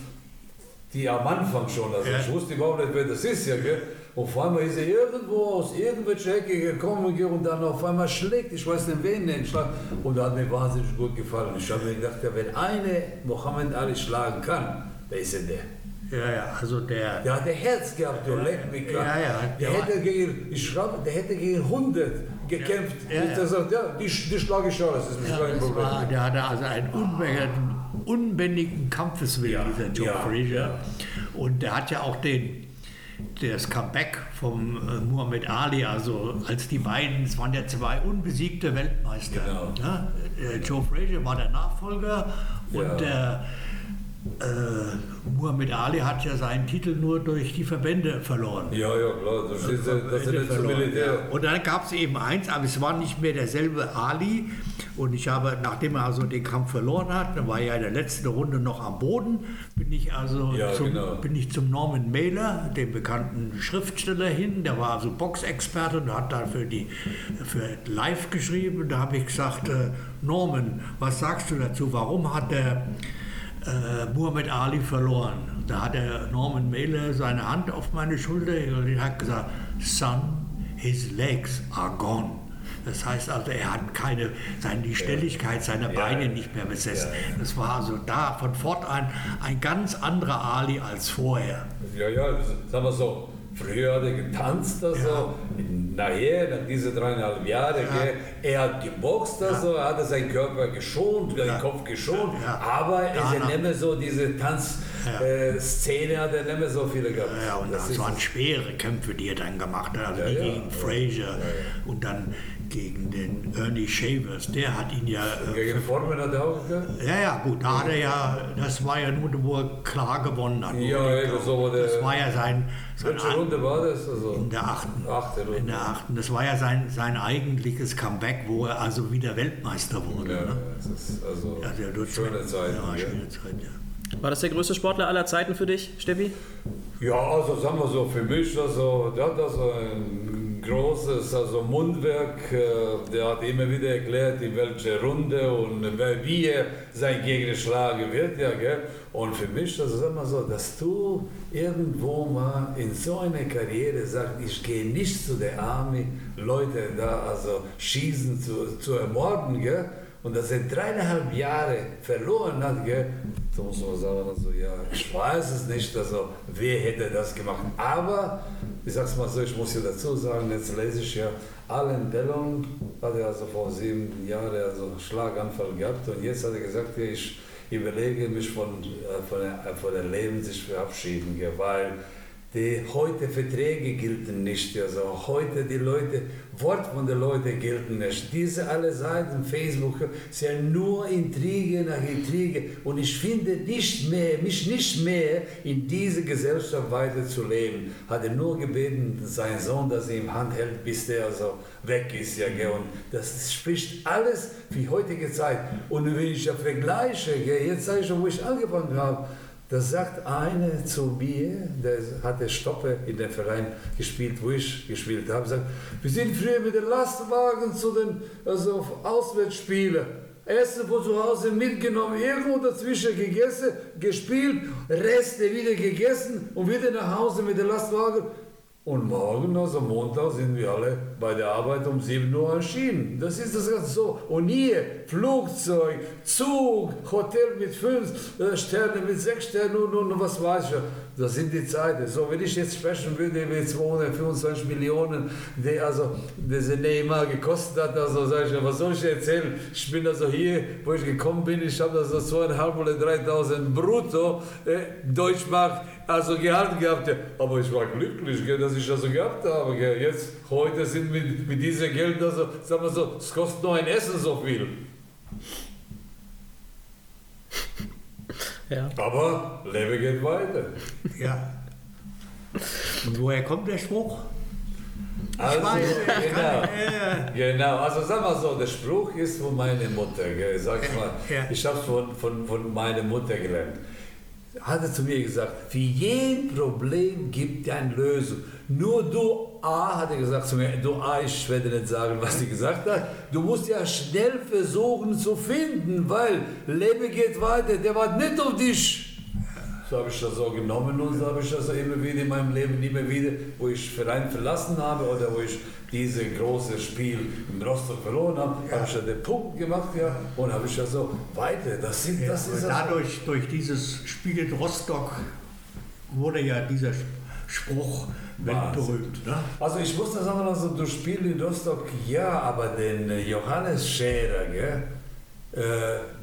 die am Anfang schon, also Ja. ich wusste überhaupt nicht, wer das ist, ja, gell? Und auf einmal ist er irgendwo aus irgendwelcher Ecke gekommen und dann auf einmal schlägt, ich weiß nicht wen, den Schlag. Und das hat mir wahnsinnig gut gefallen. Ich habe mir gedacht, ja, wenn eine Mohammed Ali schlagen kann, dann ist er der. Ja, ja, also der, Der hat ein Herz gehabt, du leck mich. Ja, ja, Der der hätte gegen, ich schraube, der hätte gegen 100 gekämpft. Ja, ja. Der sagt, ja, die, die schlage ich alles, das ist ja, kein Problem. war, der hatte also einen unbändigen, unbändigen Kampfeswillen, Ja, dieser Joe ja, Frazier. ja. Und der hat ja auch den, das Comeback vom äh, Muhammad Ali, also als die beiden, es waren ja zwei unbesiegte Weltmeister. Genau. Ja, äh, Joe Frazier war der Nachfolger und Ja. der äh, Muhammad Ali hat ja seinen Titel nur durch die Verbände verloren. Ja, ja, klar, das ist, das zum verloren, Militär. ja. Und dann gab es eben eins, aber es war nicht mehr derselbe Ali. Und ich habe, nachdem er also den Kampf verloren hat, dann war er ja in der letzten Runde noch am Boden, bin ich also Ja, zum, genau. bin ich zum Norman Mailer, dem bekannten Schriftsteller, hin. Der war also Boxexperte und hat da für, die, für Live geschrieben. Da habe ich gesagt, äh, Norman, was sagst du dazu? Warum hat der äh, Muhammad Ali verloren. Da hat der Norman Mailer seine Hand auf meine Schulter und hat gesagt, Son, his legs are gone. Das heißt also, er hat keine, seine, die Stelligkeit seiner Beine nicht mehr besessen. Das war also da von fortan ein ganz anderer Ali als vorher. Ja, ja, sagen wir so, früher hat er getanzt, also, nachher, nach diesen dreieinhalb Jahren, gell, er hat geboxt, also, er hat seinen Körper geschont, den Kopf geschont, Ja. aber es ist Danach- nicht mehr so, diese Ja. Tanzszene hat er nicht mehr so viele gehabt. Ja, und das, ist waren schwere Kämpfe, die er dann gemacht hat. Also Ja, ja. gegen Frazier und dann gegen den Ernie Shavers. Der hat ihn ja äh, Gegen Formen hat er auch gehabt? Ja, ja, gut, da hat er ja, das war ja nur, wo er klar gewonnen hat. Ja, eben so, wo der- das war ja sein, sein Welche Runde war das? Also, in der achten. Achte Runde. In der achten. Das war ja sein, sein eigentliches Comeback, wo er also wieder Weltmeister wurde. ja, Ne? das ist also Also schöne Zeit. Ja, schöne Zeit, ja. War das der größte Sportler aller Zeiten für dich, Steffi? Ja, also sagen wir so, für mich, also, der hat also ein großes also Mundwerk, äh, der hat immer wieder erklärt, in welche Runde und wie er sein Gegner schlagen wird, ja, gell? Und für mich, also sagen wir so, dass du irgendwo mal in so einer Karriere sagst, ich gehe nicht zu der Army, Leute da also schießen, zu, zu ermorden, gell? Und dass er dreieinhalb Jahre verloren hat, gell, da muss man sagen, also, ja, ich weiß es nicht, also, wer hätte das gemacht. Aber, ich sag's mal so, ich muss ja dazu sagen, jetzt lese ich ja, Allen Dellon hat er also vor sieben Jahren also Schlaganfall gehabt und jetzt hat er gesagt, ich überlege mich von, äh, von, der, von der Leben sich verabschieden, weil die heute Verträge gelten nicht. Also heute die Leute, Wort von den Leuten gelten nicht. Diese alle Seiten, Facebook, sind nur Intrige nach Intrige. Und ich finde nicht mehr, mich nicht mehr in diese Gesellschaft weiter zu leben. Hat er nur gebeten, seinen Sohn, dass er ihm Hand hält, bis der also weg ist. Ja? Und das spricht alles für heutige Zeit. Und wenn ich ja vergleiche, jetzt sage ich schon, wo ich angefangen habe, da sagt einer zu mir, der hatte Stoppe in dem Verein gespielt, wo ich gespielt habe, sagt, wir sind früher mit den Lastwagen zu den also Auswärtsspielen. Essen von zu Hause mitgenommen, irgendwo dazwischen gegessen, gespielt, Reste wieder gegessen und wieder nach Hause mit dem Lastwagen. Und morgen, also Montag, sind wir alle bei der Arbeit um 7 Uhr erschienen. Das ist das Ganze so. Und hier, Flugzeug, Zug, Hotel mit 5 äh, Sternen, mit 6 Sternen und, und, und was weiß ich. Das sind die Zeiten. So, wenn ich jetzt sprechen würde über 225 Millionen, die also diese Neymar gekostet hat, also sage ich, was soll ich erzählen? Ich bin also hier, wo ich gekommen bin, ich habe also 2.500 oder 3.000 brutto äh, Deutschmark also Gehalt gehabt. Aber ich war glücklich, gell, dass ich das so gehabt habe. Gell. Jetzt, heute sind mit, mit diesem Geld, also, sagen wir so, es kostet nur ein Essen so viel. Ja. Aber Leben geht weiter. Ja. Und woher kommt der Spruch? Also, weiß, genau, genau, also sag mal so, der Spruch ist von meiner Mutter, gell, sag mal, ja. ich habe es von, von, von meiner Mutter gelernt hat er zu mir gesagt, für jeden Problem gibt es eine Lösung. Nur du, A, hat er gesagt zu mir, du A, ich werde nicht sagen, was sie gesagt hat, du musst ja schnell versuchen zu finden, weil Leben geht weiter, der wartet nicht auf dich. So habe ich das so genommen und so habe ich das immer wieder in meinem Leben, immer wieder, wo ich Verein verlassen habe oder wo ich dieses große Spiel in Rostock verloren habe, ja. habe ich ja den Punkt gemacht ja, und habe ich ja so weiter. Das, sind, ja, das ist dadurch, durch dieses Spiel in Rostock wurde ja dieser Spruch weltberühmt. Ne? Also ich muss das sagen, also du spielst in Rostock, ja, aber den Johannes Scherer gell, äh,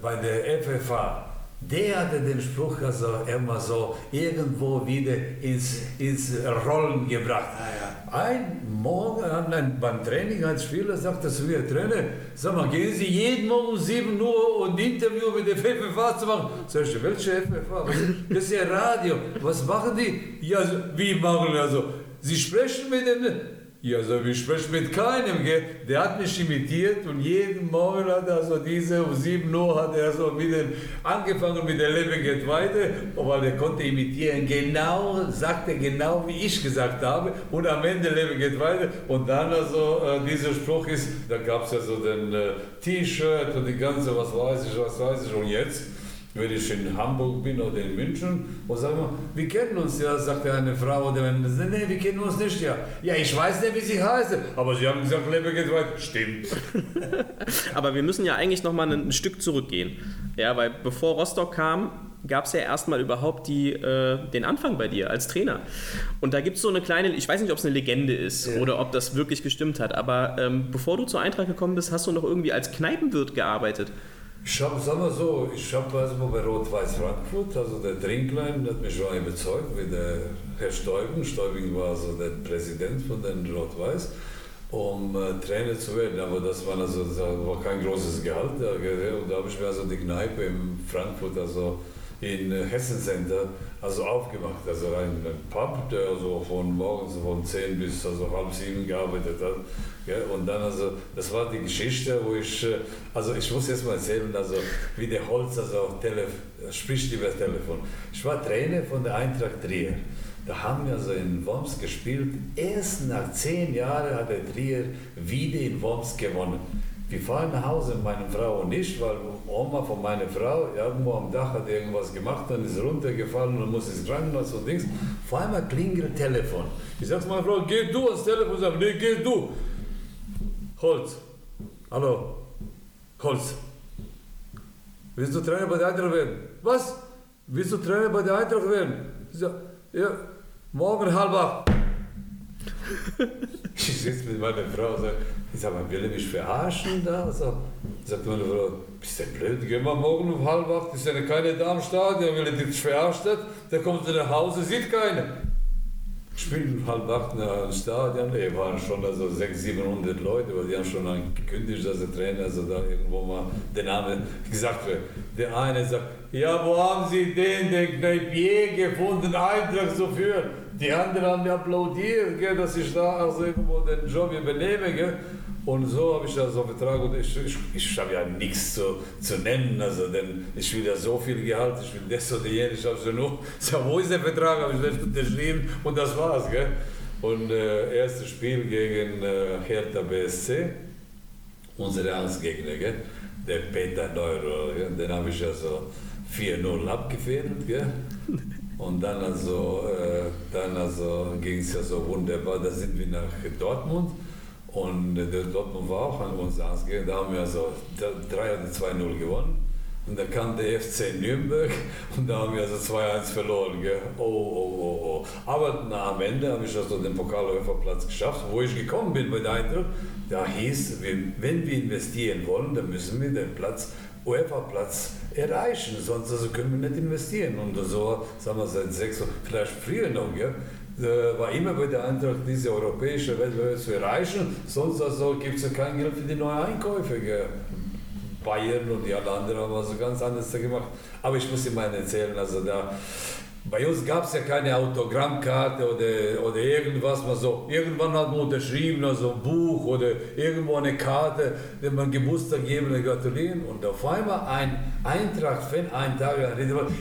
bei der FFA, der hatte den Spruch also immer so irgendwo wieder ins, ins Rollen gebracht. Ah, ja. Ein Morgen ein, beim Training als Spieler sagte zu mir, Trainer, sag mal, gehen Sie jeden Morgen um 7 Uhr ein Interview mit der FFA zu machen? Sag ich, welche FFA? Das ist ja Radio. Was machen die? Ja, wie machen also? Sie sprechen mit dem ja, also wir sprechen mit keinem, gell? der hat mich imitiert und jeden Morgen hat er so diese, um 7 Uhr hat er so wieder angefangen mit der Leben geht weiter, weil er konnte imitieren, genau, sagte genau wie ich gesagt habe und am Ende Leben geht weiter und dann also äh, dieser Spruch ist, da gab es ja so den äh, T-Shirt und die ganze, was weiß ich, was weiß ich und jetzt wenn ich in Hamburg bin oder in München und sage mal, wir kennen uns ja, sagt eine Frau oder wenn nee, wir kennen uns nicht ja. Ja, ich weiß nicht, wie sie heißen, aber sie haben gesagt, Lebe geht weit. Stimmt. aber wir müssen ja eigentlich noch mal ein, Stück zurückgehen. Ja, weil bevor Rostock kam, gab es ja erstmal überhaupt die, äh, den Anfang bei dir als Trainer. Und da gibt es so eine kleine, ich weiß nicht, ob es eine Legende ist ja. oder ob das wirklich gestimmt hat, aber ähm, bevor du zur Eintracht gekommen bist, hast du noch irgendwie als Kneipenwirt gearbeitet. Ich habe, sagen wir so, ich habe also bei Rot-Weiß Frankfurt, also der Trinklein hat mich schon überzeugt, wie der Herr Stäubing. Stäubing war also der Präsident von den Rot-Weiß, um äh, Trainer zu werden. Aber das war, also, das war kein großes Gehalt. Da, da habe ich mir also die Kneipe in Frankfurt, also in äh, Hessen Center, also aufgemacht. Also ein, Pub, der also von morgens von 10 bis also halb sieben gearbeitet hat. Ja, und dann also, das war die Geschichte, wo ich, äh, also ich muss jetzt mal erzählen, also wie der Holz also Telef spricht über Telefon. Ich war Trainer von der Eintracht Trier. Da haben wir also in Worms gespielt. Erst nach zehn Jahren hat der Trier wieder in Worms gewonnen. Wir fahren nach Hause, meine Frau und ich, weil Oma von meiner Frau irgendwo am Dach hat irgendwas gemacht, dann ist runtergefallen und muss ins Krankenhaus und Dings. Vor einmal klingelt Telefon. Ich sag meiner Frau, geh du ans Telefon, sag, nee, geh du. Holz. Hallo. Holz. willst du Trainer bei der Eintracht werden? Was? Willst du Trainer bei der Eintracht werden? Ich sag, ja, morgen halb acht. ich sitze mit meiner Frau und sage, ich sag mal, will mich verarschen da? So, sagt meine Frau, bist du blöd, geh mal morgen um halb acht, ist ja keine da am Stadion, er dich verarscht hat, dann kommt nach Hause, sieht keiner. Spielen halb acht im Stadion, ey, waren schon also 600, 700 Leute, weil die haben schon gekündigt, dass der Trainer also da irgendwo mal der Name gesagt wird. Der eine sagt, ja, wo haben Sie den, den Kneipier gefunden, Eintrag so für? Die anderen haben mir applaudiert, gell, dass ich da also irgendwo den Job übernehme. Gell. Und so habe ich da so einen Vertrag ich, ich, ich habe ja nichts zu, zu nennen, also denn ich will ja so viel Gehalt, ich will das oder jenes, ich habe so nur, so, wo ist der Vertrag, habe ich das unterschrieben und das war's. Gell? Und äh, erstes Spiel gegen äh, Hertha BSC, unsere Angstgegner, gell? der Peter Neuro, gell? den habe ich ja so 4-0 abgefedert. Und dann also, äh, dann also ging es ja so wunderbar, da sind wir nach Dortmund. Und der Dortmund war auch an uns ausgegangen. Da haben wir also 3 oder 2-0 gewonnen. Und da kam der FC Nürnberg und da haben wir also 2-1 verloren. Gell? Oh, oh, oh, oh. Aber na, am Ende habe ich also den Pokal-UEFA-Platz geschafft, wo ich gekommen bin bei der Eintracht. Da hieß, wenn wir investieren wollen, dann müssen wir den Platz, UEFA-Platz erreichen, sonst also können wir nicht investieren. Und so, sagen wir seit sechs, vielleicht früher noch, gell? Äh, war immer bei der Eintracht, diese europäische Wettbewerbe zu erreichen. Sonst also gibt es ja kein Geld für die neuen Einkäufe. Bayern und die anderen haben also ganz anders gemacht. Aber ich muss Ihnen mal erzählen, also da, bei uns gab es ja keine Autogrammkarte oder, oder irgendwas, man so, irgendwann hat man unterschrieben, also ein Buch oder irgendwo eine Karte, die man Geburtstag geben und gratulieren. Und auf einmal ein Eintracht-Fan, einen Tag,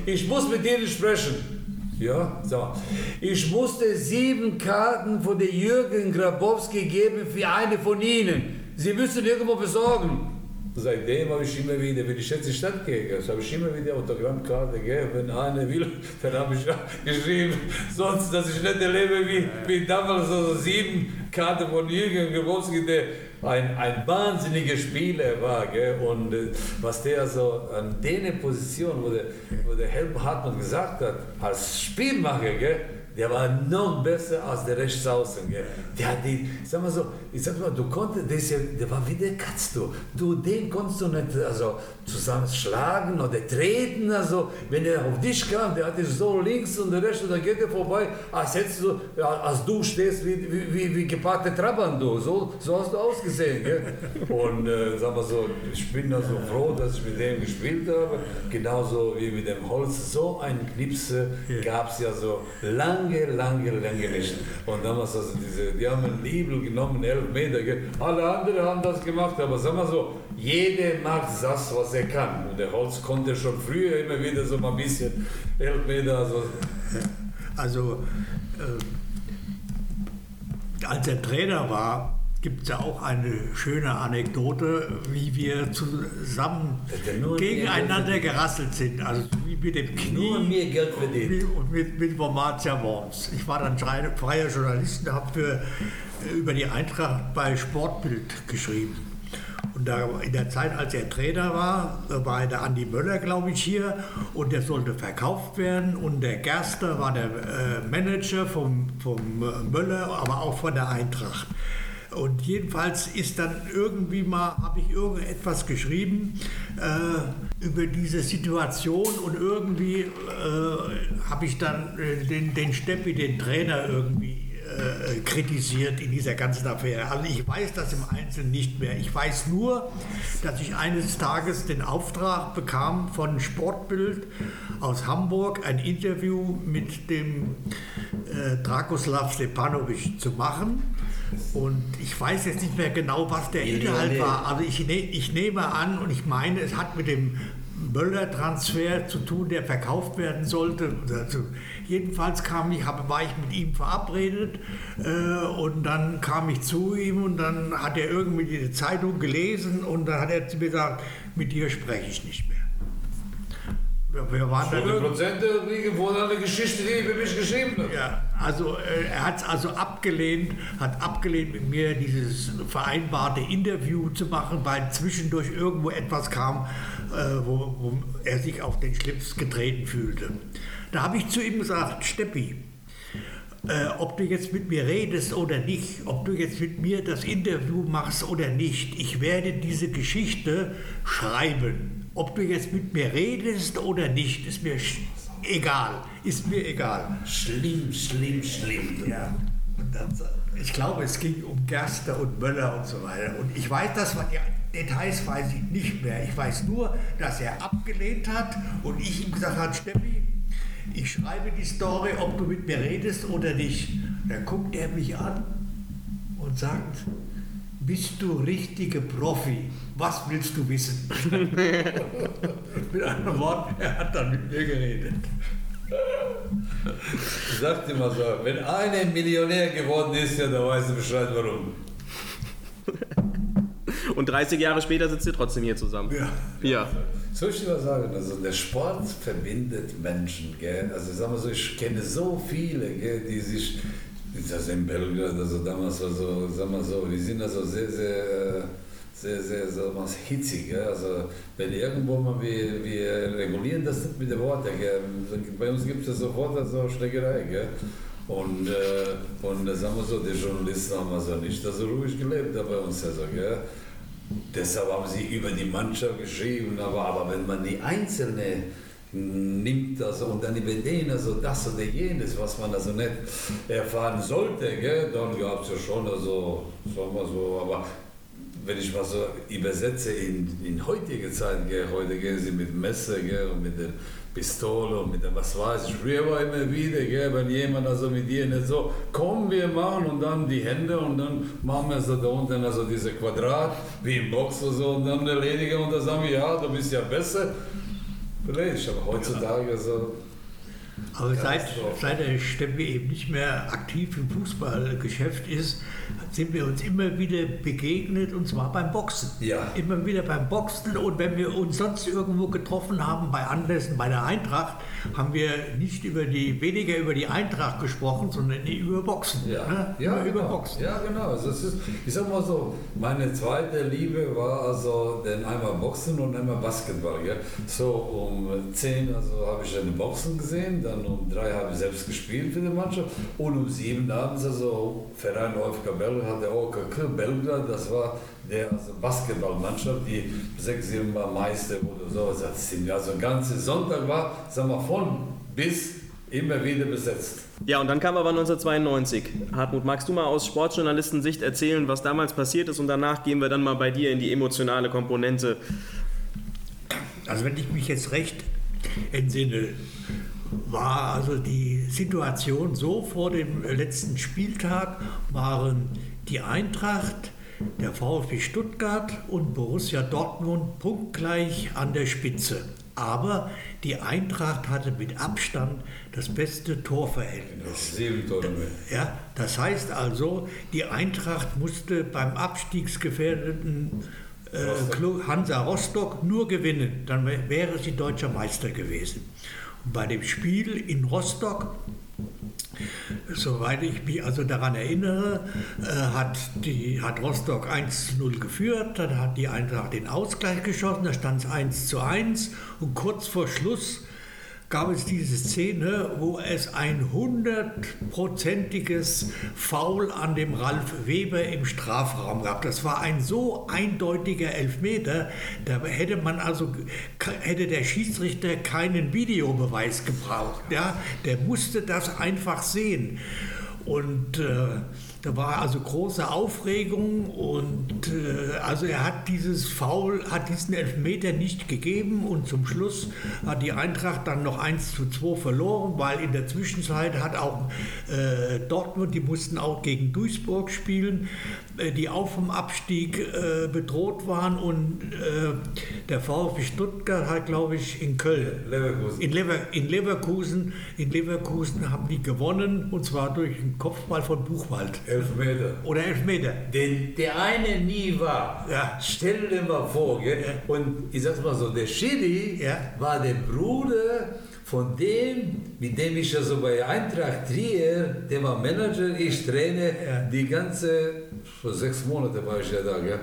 ich muss mit denen sprechen. Ja, so. Ich musste sieben Karten von der Jürgen Grabowski geben für eine von Ihnen. Sie müssen irgendwo besorgen. Seitdem habe ich immer wieder, wenn ich jetzt in die Stadt gehe, also habe ich immer wieder Autogrammkarte gegeben. Wenn einer will, dann habe ich geschrieben. Sonst, dass ich nicht erlebe, wie, wie damals also sieben Karten von Jürgen Grabowski, der ein, ein wahnsinniger Spieler war. Gell? Und äh, was der so an der Position, wo der, wo der Helmut Hartmann gesagt hat, als Spielmacher, gell? Der war noch besser als der Rechtsaußen. Gell? Der hat die, sag mal so, ich sag mal, du konntest, der, der war wie der Katz, du. du. Den konntest du nicht also, zusammenschlagen oder treten. Also, wenn er auf dich kam, der hat dich so links und rechts und dann geht er vorbei, als, hättest du, als du stehst wie, wie, wie, wie gepackte Trabant, du. So, so hast du ausgesehen. Gell? Und äh, sag mal so, ich bin also froh, dass ich mit dem gespielt habe. Genauso wie mit dem Holz. So ein Knipse gab es ja so lange, lange, lange nicht. Und damals, also diese, die haben einen Liebel genommen, elf Meter. Alle anderen haben das gemacht, aber sag mal so, jeder macht das, was er kann. Und der Holz konnte schon früher immer wieder so mal ein bisschen Elfmeter. Also, also äh, als er Trainer war, gibt es ja auch eine schöne Anekdote, wie wir zusammen gegeneinander gerasselt sind. Also wie mit dem Knie nur mehr Geld verdient. und mit, mit Wormatia Worms. Ich war dann freier Journalist und habe über die Eintracht bei Sportbild geschrieben. Und da, in der Zeit, als er Trainer war, war der Andi Möller, glaube ich, hier und der sollte verkauft werden. Und der Gerster war der äh, Manager vom, vom Möller, aber auch von der Eintracht. Und jedenfalls ist dann irgendwie mal, habe ich irgendetwas geschrieben äh, über diese Situation und irgendwie äh, habe ich dann äh, den, den Steppi, den Trainer, irgendwie äh, kritisiert in dieser ganzen Affäre. Also ich weiß das im Einzelnen nicht mehr. Ich weiß nur, dass ich eines Tages den Auftrag bekam von Sportbild aus Hamburg, ein Interview mit dem äh, Dragoslav Stepanovic zu machen. Und ich weiß jetzt nicht mehr genau, was der Inhalt war. Also ich, ne, ich nehme an und ich meine, es hat mit dem Möller-Transfer zu tun, der verkauft werden sollte. Also jedenfalls kam ich, war ich mit ihm verabredet äh, und dann kam ich zu ihm und dann hat er irgendwie die Zeitung gelesen und dann hat er zu mir gesagt, mit dir spreche ich nicht mehr. Wir, wir waren da 100 Prozent liegen vor einer Geschichte, die über mich geschrieben hat. Ja, also äh, er hat es also abgelehnt, hat abgelehnt mit mir dieses vereinbarte Interview zu machen, weil zwischendurch irgendwo etwas kam, äh, wo, wo er sich auf den Schlips getreten fühlte. Da habe ich zu ihm gesagt, Steppi, äh, ob du jetzt mit mir redest oder nicht, ob du jetzt mit mir das Interview machst oder nicht, ich werde diese Geschichte schreiben. Ob du jetzt mit mir redest oder nicht, ist mir egal. Ist mir egal. Schlimm, schlimm, schlimm. Ja. Dann, ich glaube, es ging um Gerster und Möller und so weiter. Und ich weiß, das war, ja, Details weiß ich nicht mehr. Ich weiß nur, dass er abgelehnt hat und ich ihm gesagt habe, Steffi, ich schreibe die Story, ob du mit mir redest oder nicht. Dann guckt er mich an und sagt, bist du richtige Profi? Was willst du wissen? mit anderen Worten, er hat dann mit mir geredet. Ich sagte immer so, wenn einer Millionär geworden ist, ja, dann weißt du Bescheid warum. Und 30 Jahre später sitzt ihr trotzdem hier zusammen. Ja. Ja. Soll ich dir was sagen? Also der Sport verbindet Menschen. Gell? Also sagen wir so, ich kenne so viele, gell, die sich, das in Belgrad, also damals war so, sagen wir so, die sind also sehr, sehr, sehr, sehr, sehr was hitzig. Gell? Also wenn irgendwo mal wir, wir regulieren das nicht mit den Worten. Bei uns gibt es ja sofort also Schlägerei. Gell? Und, äh, und sagen wir so, die Journalisten haben also nicht so ruhig gelebt bei uns. Also, gell? Deshalb haben sie über die Mannschaft geschrieben, aber, aber wenn man die Einzelne nimmt also, und dann über den also das oder jenes, was man also nicht erfahren sollte, gell, dann gab es ja schon, also, sagen wir so, aber wenn ich mal so übersetze in, in heutige Zeit, gell, heute gehen sie mit Messer gell, und mit der Pistole und mit dem was weiß ich. Früher war immer wieder, gell, wenn jemand also mit dir nicht so, komm, wir machen und dann die Hände und dann machen wir so da unten also diese Quadrat, wie im Box oder so und dann erledigen und dann sagen wir, ja, du bist ja besser. Vielleicht, aber heutzutage so. Aber seit, seit der Steffi eben nicht mehr aktiv im Fußballgeschäft ist, sind wir uns immer wieder begegnet und zwar beim Boxen. Ja. Immer wieder beim Boxen und wenn wir uns sonst irgendwo getroffen haben, bei Anlässen bei der Eintracht, haben wir nicht über die, weniger über die Eintracht gesprochen, sondern über Boxen. Ja, ne? ja, über genau. Boxen. Ja, genau. Also ist, ich sag mal so, meine zweite Liebe war also dann einmal Boxen und einmal Basketball. Gell? So um 10 also habe ich dann Boxen gesehen, dann um 3 habe ich selbst gespielt für die Mannschaft und um 7 abends also Verein OFK Belgrad hat der OKK Belgrad, das war der also Basketballmannschaft, die sechs, sieben Mal Meister oder so. Das sind also ganze Sonntag war, sag mal, von bis immer wieder besetzt. Ja, und dann kam aber 1992. Hartmut, magst du mal aus Sportjournalistensicht erzählen, was damals passiert ist? Und danach gehen wir dann mal bei dir in die emotionale Komponente. Also wenn ich mich jetzt recht entsinne, war also die Situation so vor dem letzten Spieltag waren die Eintracht, der VfB Stuttgart und Borussia Dortmund punktgleich an der Spitze. Aber die Eintracht hatte mit Abstand das beste Torverhältnis. Ja, das heißt also, die Eintracht musste beim abstiegsgefährdeten äh, Hansa Rostock nur gewinnen. Dann wär- wäre sie deutscher Meister gewesen. Bei dem Spiel in Rostock, soweit ich mich also daran erinnere, äh, hat, die, hat Rostock 1 zu 0 geführt, dann hat die Eintracht den Ausgleich geschossen, da stand es 1 zu 1 und kurz vor Schluss gab es diese Szene, wo es ein hundertprozentiges Foul an dem Ralf Weber im Strafraum gab. Das war ein so eindeutiger Elfmeter, da hätte man also hätte der Schiedsrichter keinen Videobeweis gebraucht. Ja, der musste das einfach sehen. Und äh, da war also große Aufregung und äh, also er hat dieses Foul, hat diesen Elfmeter nicht gegeben und zum Schluss hat die Eintracht dann noch 1 zu 2 verloren, weil in der Zwischenzeit hat auch äh, Dortmund, die mussten auch gegen Duisburg spielen, äh, die auch vom Abstieg äh, bedroht waren und äh, der VfB Stuttgart hat glaube ich in Köln Leverkusen. in, Lever, in, Leverkusen, in Leverkusen haben die gewonnen und zwar durch einen Kopfball von Buchwald. Elfmeter. Oder Elfmeter. Den der eine nie war. Ja. Stell dir mal vor, gell? Ja. Und ich sag's mal so, der Schiri Ja. war der Bruder von dem, mit dem ich ja so bei Eintracht Trier, der war Manager, ich Trainer, Ja. die ganze, vor sechs Monate war ich ja da, gell?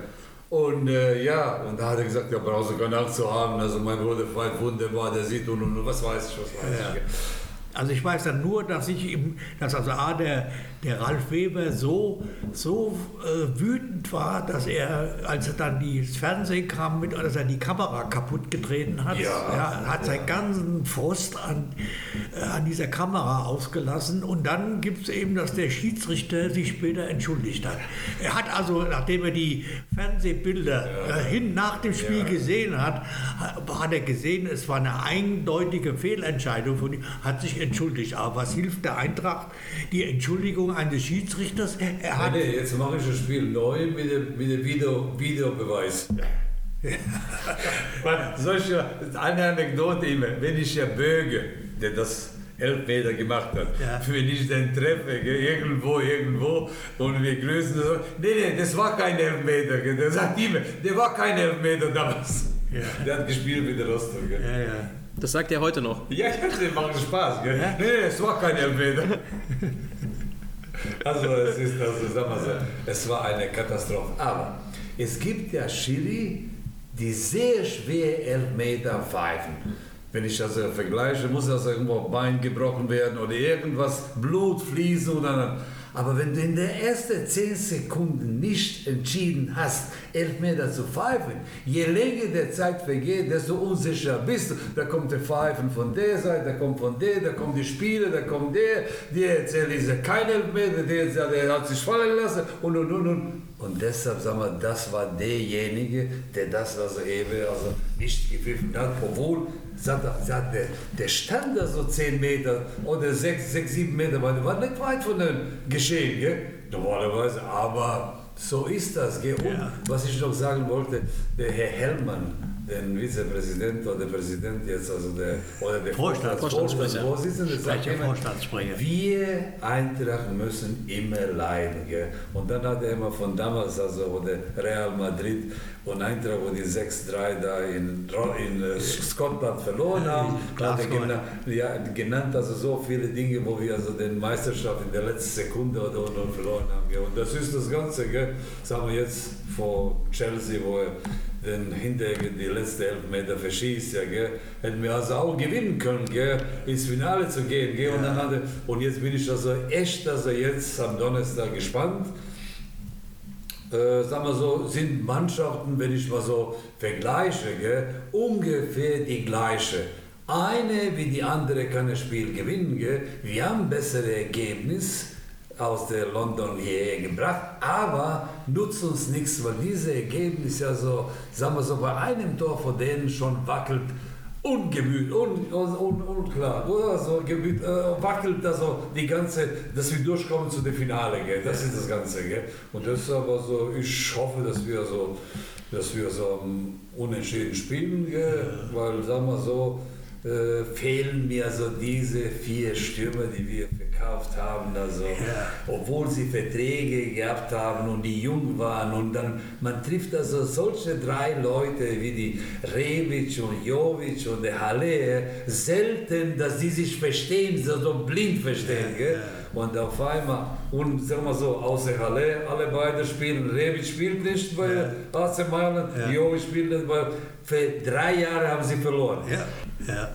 Und äh, ja, und da hat er gesagt, ja, brauchst du keine Angst zu haben, also mein Bruder fällt wunderbar, der sieht und, und, und was weiß ich, was weiß ich. Also ich weiß dann nur, dass ich ihm, dass also A, der, der Ralf Weber so, so äh, wütend war, dass er, als er dann das Fernsehen kam, mit, dass er die Kamera kaputt getreten hat, Ja. hat seinen ganzen Frust an, äh, an dieser Kamera ausgelassen. Und dann gibt es eben, dass der Schiedsrichter sich später entschuldigt hat. Er hat also, nachdem er die Fernsehbilder äh, hin nach dem Spiel Ja. gesehen hat, hat er gesehen, es war eine eindeutige Fehlentscheidung von ihm, hat sich entschuldigt. Aber was hilft der Eintracht? Die Entschuldigung eines Schiedsrichters? Er hat, Nee, jetzt mache ich das Spiel neu mit dem, mit dem Video, Videobeweis. Solche, eine Anekdote immer, wenn ich ja Böge, der das Elfmeter gemacht hat, Ja. wenn ich den treffe, gell, irgendwo, irgendwo, und wir grüßen, so, nee, nee, das war kein Elfmeter, gell, der sagt immer, der war kein Elfmeter damals. Ja. Der hat gespielt mit der Rostock. Gell. ja, ja. Das sagt er heute noch. Ja, ja, das macht Spaß, gell? Ja? Nee, es war kein Elfmeter. Also, es ist, also, sag mal so, es war eine Katastrophe. Aber es gibt ja Schiri, die sehr schwer Elfmeter pfeifen. Wenn ich das äh, vergleiche, muss das irgendwo Bein gebrochen werden oder irgendwas, Blut fließen oder dann. Aber wenn du in der ersten 10 Sekunden nicht entschieden hast, Elfmeter zu pfeifen, je länger der Zeit vergeht, desto unsicher bist du. Da kommt der Pfeifen von der Seite, da kommt von der, da kommt die Spieler, da kommt der, der erzählt, ist ja kein Elfmeter, der, der hat sich fallen lassen und und und und. Und deshalb, sagen wir, das war derjenige, der das also eben also nicht gepfiffen hat, obwohl er- der, der stand da so 10 Meter oder 6, 6 7 Meter weit, war nicht weit von dem Geschehen, gell? normalerweise, aber so ist das. Gell? Und Ja. was ich noch sagen wollte, der Herr Hellmann, der Vizepräsident oder der Präsident jetzt, also der, oder der Vorstands- Vorstandssprecher. Vorsitzende, sagt Sprecher, immer, Vorstandssprecher. wir Eintracht müssen immer leiden. Gell? Und dann hat er immer von damals, also wo der Real Madrid und Eintracht, wo die 6-3 da in, in äh, Schottland verloren haben, hat er genannt, ja, genannt, also so viele Dinge, wo wir also den Meisterschaft in der letzten Sekunde oder, oder verloren haben. Gell? Und das ist das Ganze, gell? sagen wir jetzt vor Chelsea, wo er den Hinteregger die letzte Elfmeter verschießt, ja, gell? hätten wir also auch gewinnen können, gell? ins Finale zu gehen. Gell? Und, dann hat er, und jetzt bin ich also echt also jetzt am Donnerstag gespannt. Äh, sagen wir so, sind Mannschaften, wenn ich mal so vergleiche, gell, ungefähr die gleiche. Eine wie die andere kann das Spiel gewinnen. Gell. Wir haben bessere Ergebnis aus der London hierher gebracht, aber nutzt uns nichts, weil diese Ergebnis ja so, sagen wir so, bei einem Tor von denen schon wackelt ungemüt, un, un, un, unklar, oder so gemüt, äh, wackelt also die ganze, dass wir durchkommen zu dem Finale, gell? das ist das Ganze. Gell? Und deshalb also, ich hoffe, dass wir so, dass wir so um, unentschieden spielen, gell? weil sagen wir so, äh, fehlen mir so diese vier Stürmer, die wir verkauft haben, also, obwohl sie Verträge gehabt haben und die jung waren und dann, man trifft also solche drei Leute wie die Rebic und Jovic und der Halle, selten, dass die sich verstehen, so, blind verstehen, gell? Und auf einmal, und sagen wir so, außer Halle, alle beide spielen, Rebic spielt nicht bei AC Mailand, Ja. Jovic spielt nicht bei, für drei Jahre haben sie verloren. Ja, ja.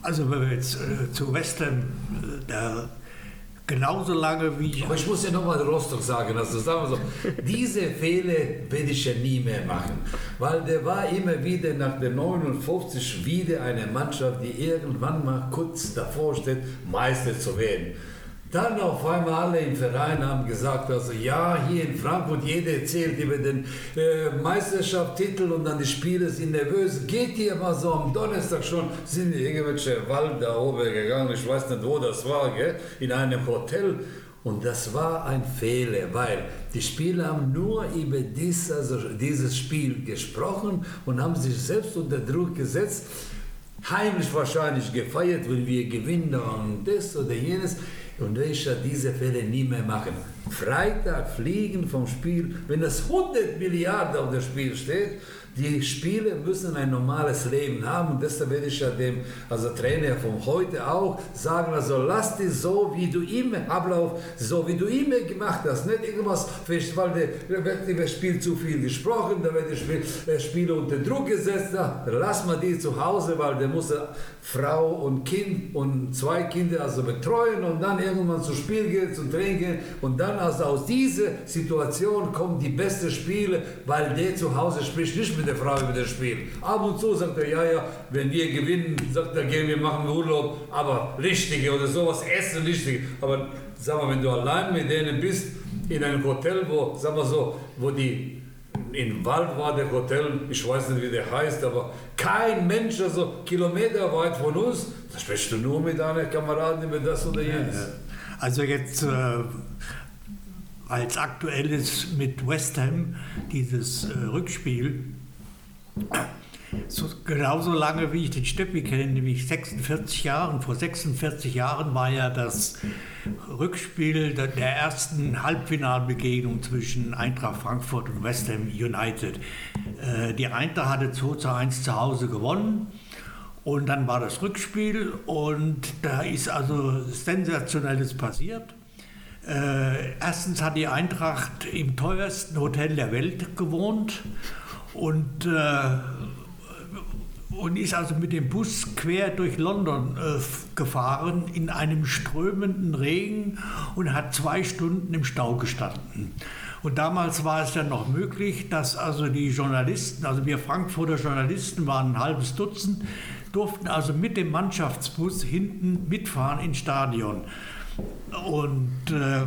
Also wenn wir jetzt äh, zu Western, äh, da genauso lange wie ich... Aber ich muss ja nochmal Rostock sagen, also sagen wir so, diese Fehler werde ich ja nie mehr machen, weil der war immer wieder nach der 59 wieder eine Mannschaft, die irgendwann mal kurz davor steht, Meister zu werden. Dann auf einmal alle im Verein haben gesagt, also ja, hier in Frankfurt, jeder erzählt über den äh, Meisterschaftstitel und dann die Spieler sind nervös. Geht hier mal so am Donnerstag schon, sind in irgendwelche Wald da oben gegangen, ich weiß nicht, wo das war, gell? in einem Hotel. Und das war ein Fehler, weil die Spieler haben nur über dies, also dieses Spiel gesprochen und haben sich selbst unter Druck gesetzt heimlich wahrscheinlich gefeiert, wenn wir gewinnen und das oder jenes. Und ich werde diese Fälle nie mehr machen. Freitag fliegen vom Spiel, wenn das 100 Milliarden auf dem Spiel steht, die Spieler müssen ein normales Leben haben. Und deshalb werde ich ja dem also Trainer von heute auch sagen, also lass dich so, wie du immer Ablauf, so wie du immer gemacht hast, nicht irgendwas, weil da wird im Spiel zu viel gesprochen, da wird das Spiel, das Spiel unter Druck gesetzt, da lass mal die zu Hause, weil der muss Frau und Kind und zwei Kinder also betreuen und dann irgendwann zum Spiel gehen, zum Training gehen und dann also aus dieser Situation kommen die besten Spiele, weil der zu Hause spricht nicht mit der Frau über das Spiel. Ab und zu sagt er, ja, ja, wenn wir gewinnen, sagt er, gehen wir machen Urlaub, aber richtige oder sowas, essen richtige. Aber sag mal, wenn du allein mit denen bist, in einem Hotel, wo, sag mal so, wo die in Wald war der Hotel, ich weiß nicht, wie der heißt, aber kein Mensch, also Kilometer weit von uns, da sprichst du nur mit deinen Kameraden über das oder jenes. Ja, ja. Also jetzt äh, als aktuelles mit West Ham, dieses äh, Rückspiel, so, genauso lange wie ich den Steppi kenne, nämlich 46 Jahren. Vor 46 Jahren war ja das Rückspiel der, der ersten Halbfinalbegegnung zwischen Eintracht Frankfurt und West Ham United. Äh, die Eintracht hatte 2 zu 1 zu Hause gewonnen. Und dann war das Rückspiel und da ist also Sensationelles passiert. Äh, erstens hat die Eintracht im teuersten Hotel der Welt gewohnt und, äh, und ist also mit dem Bus quer durch London äh, gefahren in einem strömenden Regen und hat zwei Stunden im Stau gestanden. Und damals war es dann noch möglich, dass also die Journalisten, also wir Frankfurter Journalisten waren ein halbes Dutzend, durften also mit dem Mannschaftsbus hinten mitfahren ins Stadion. Und äh,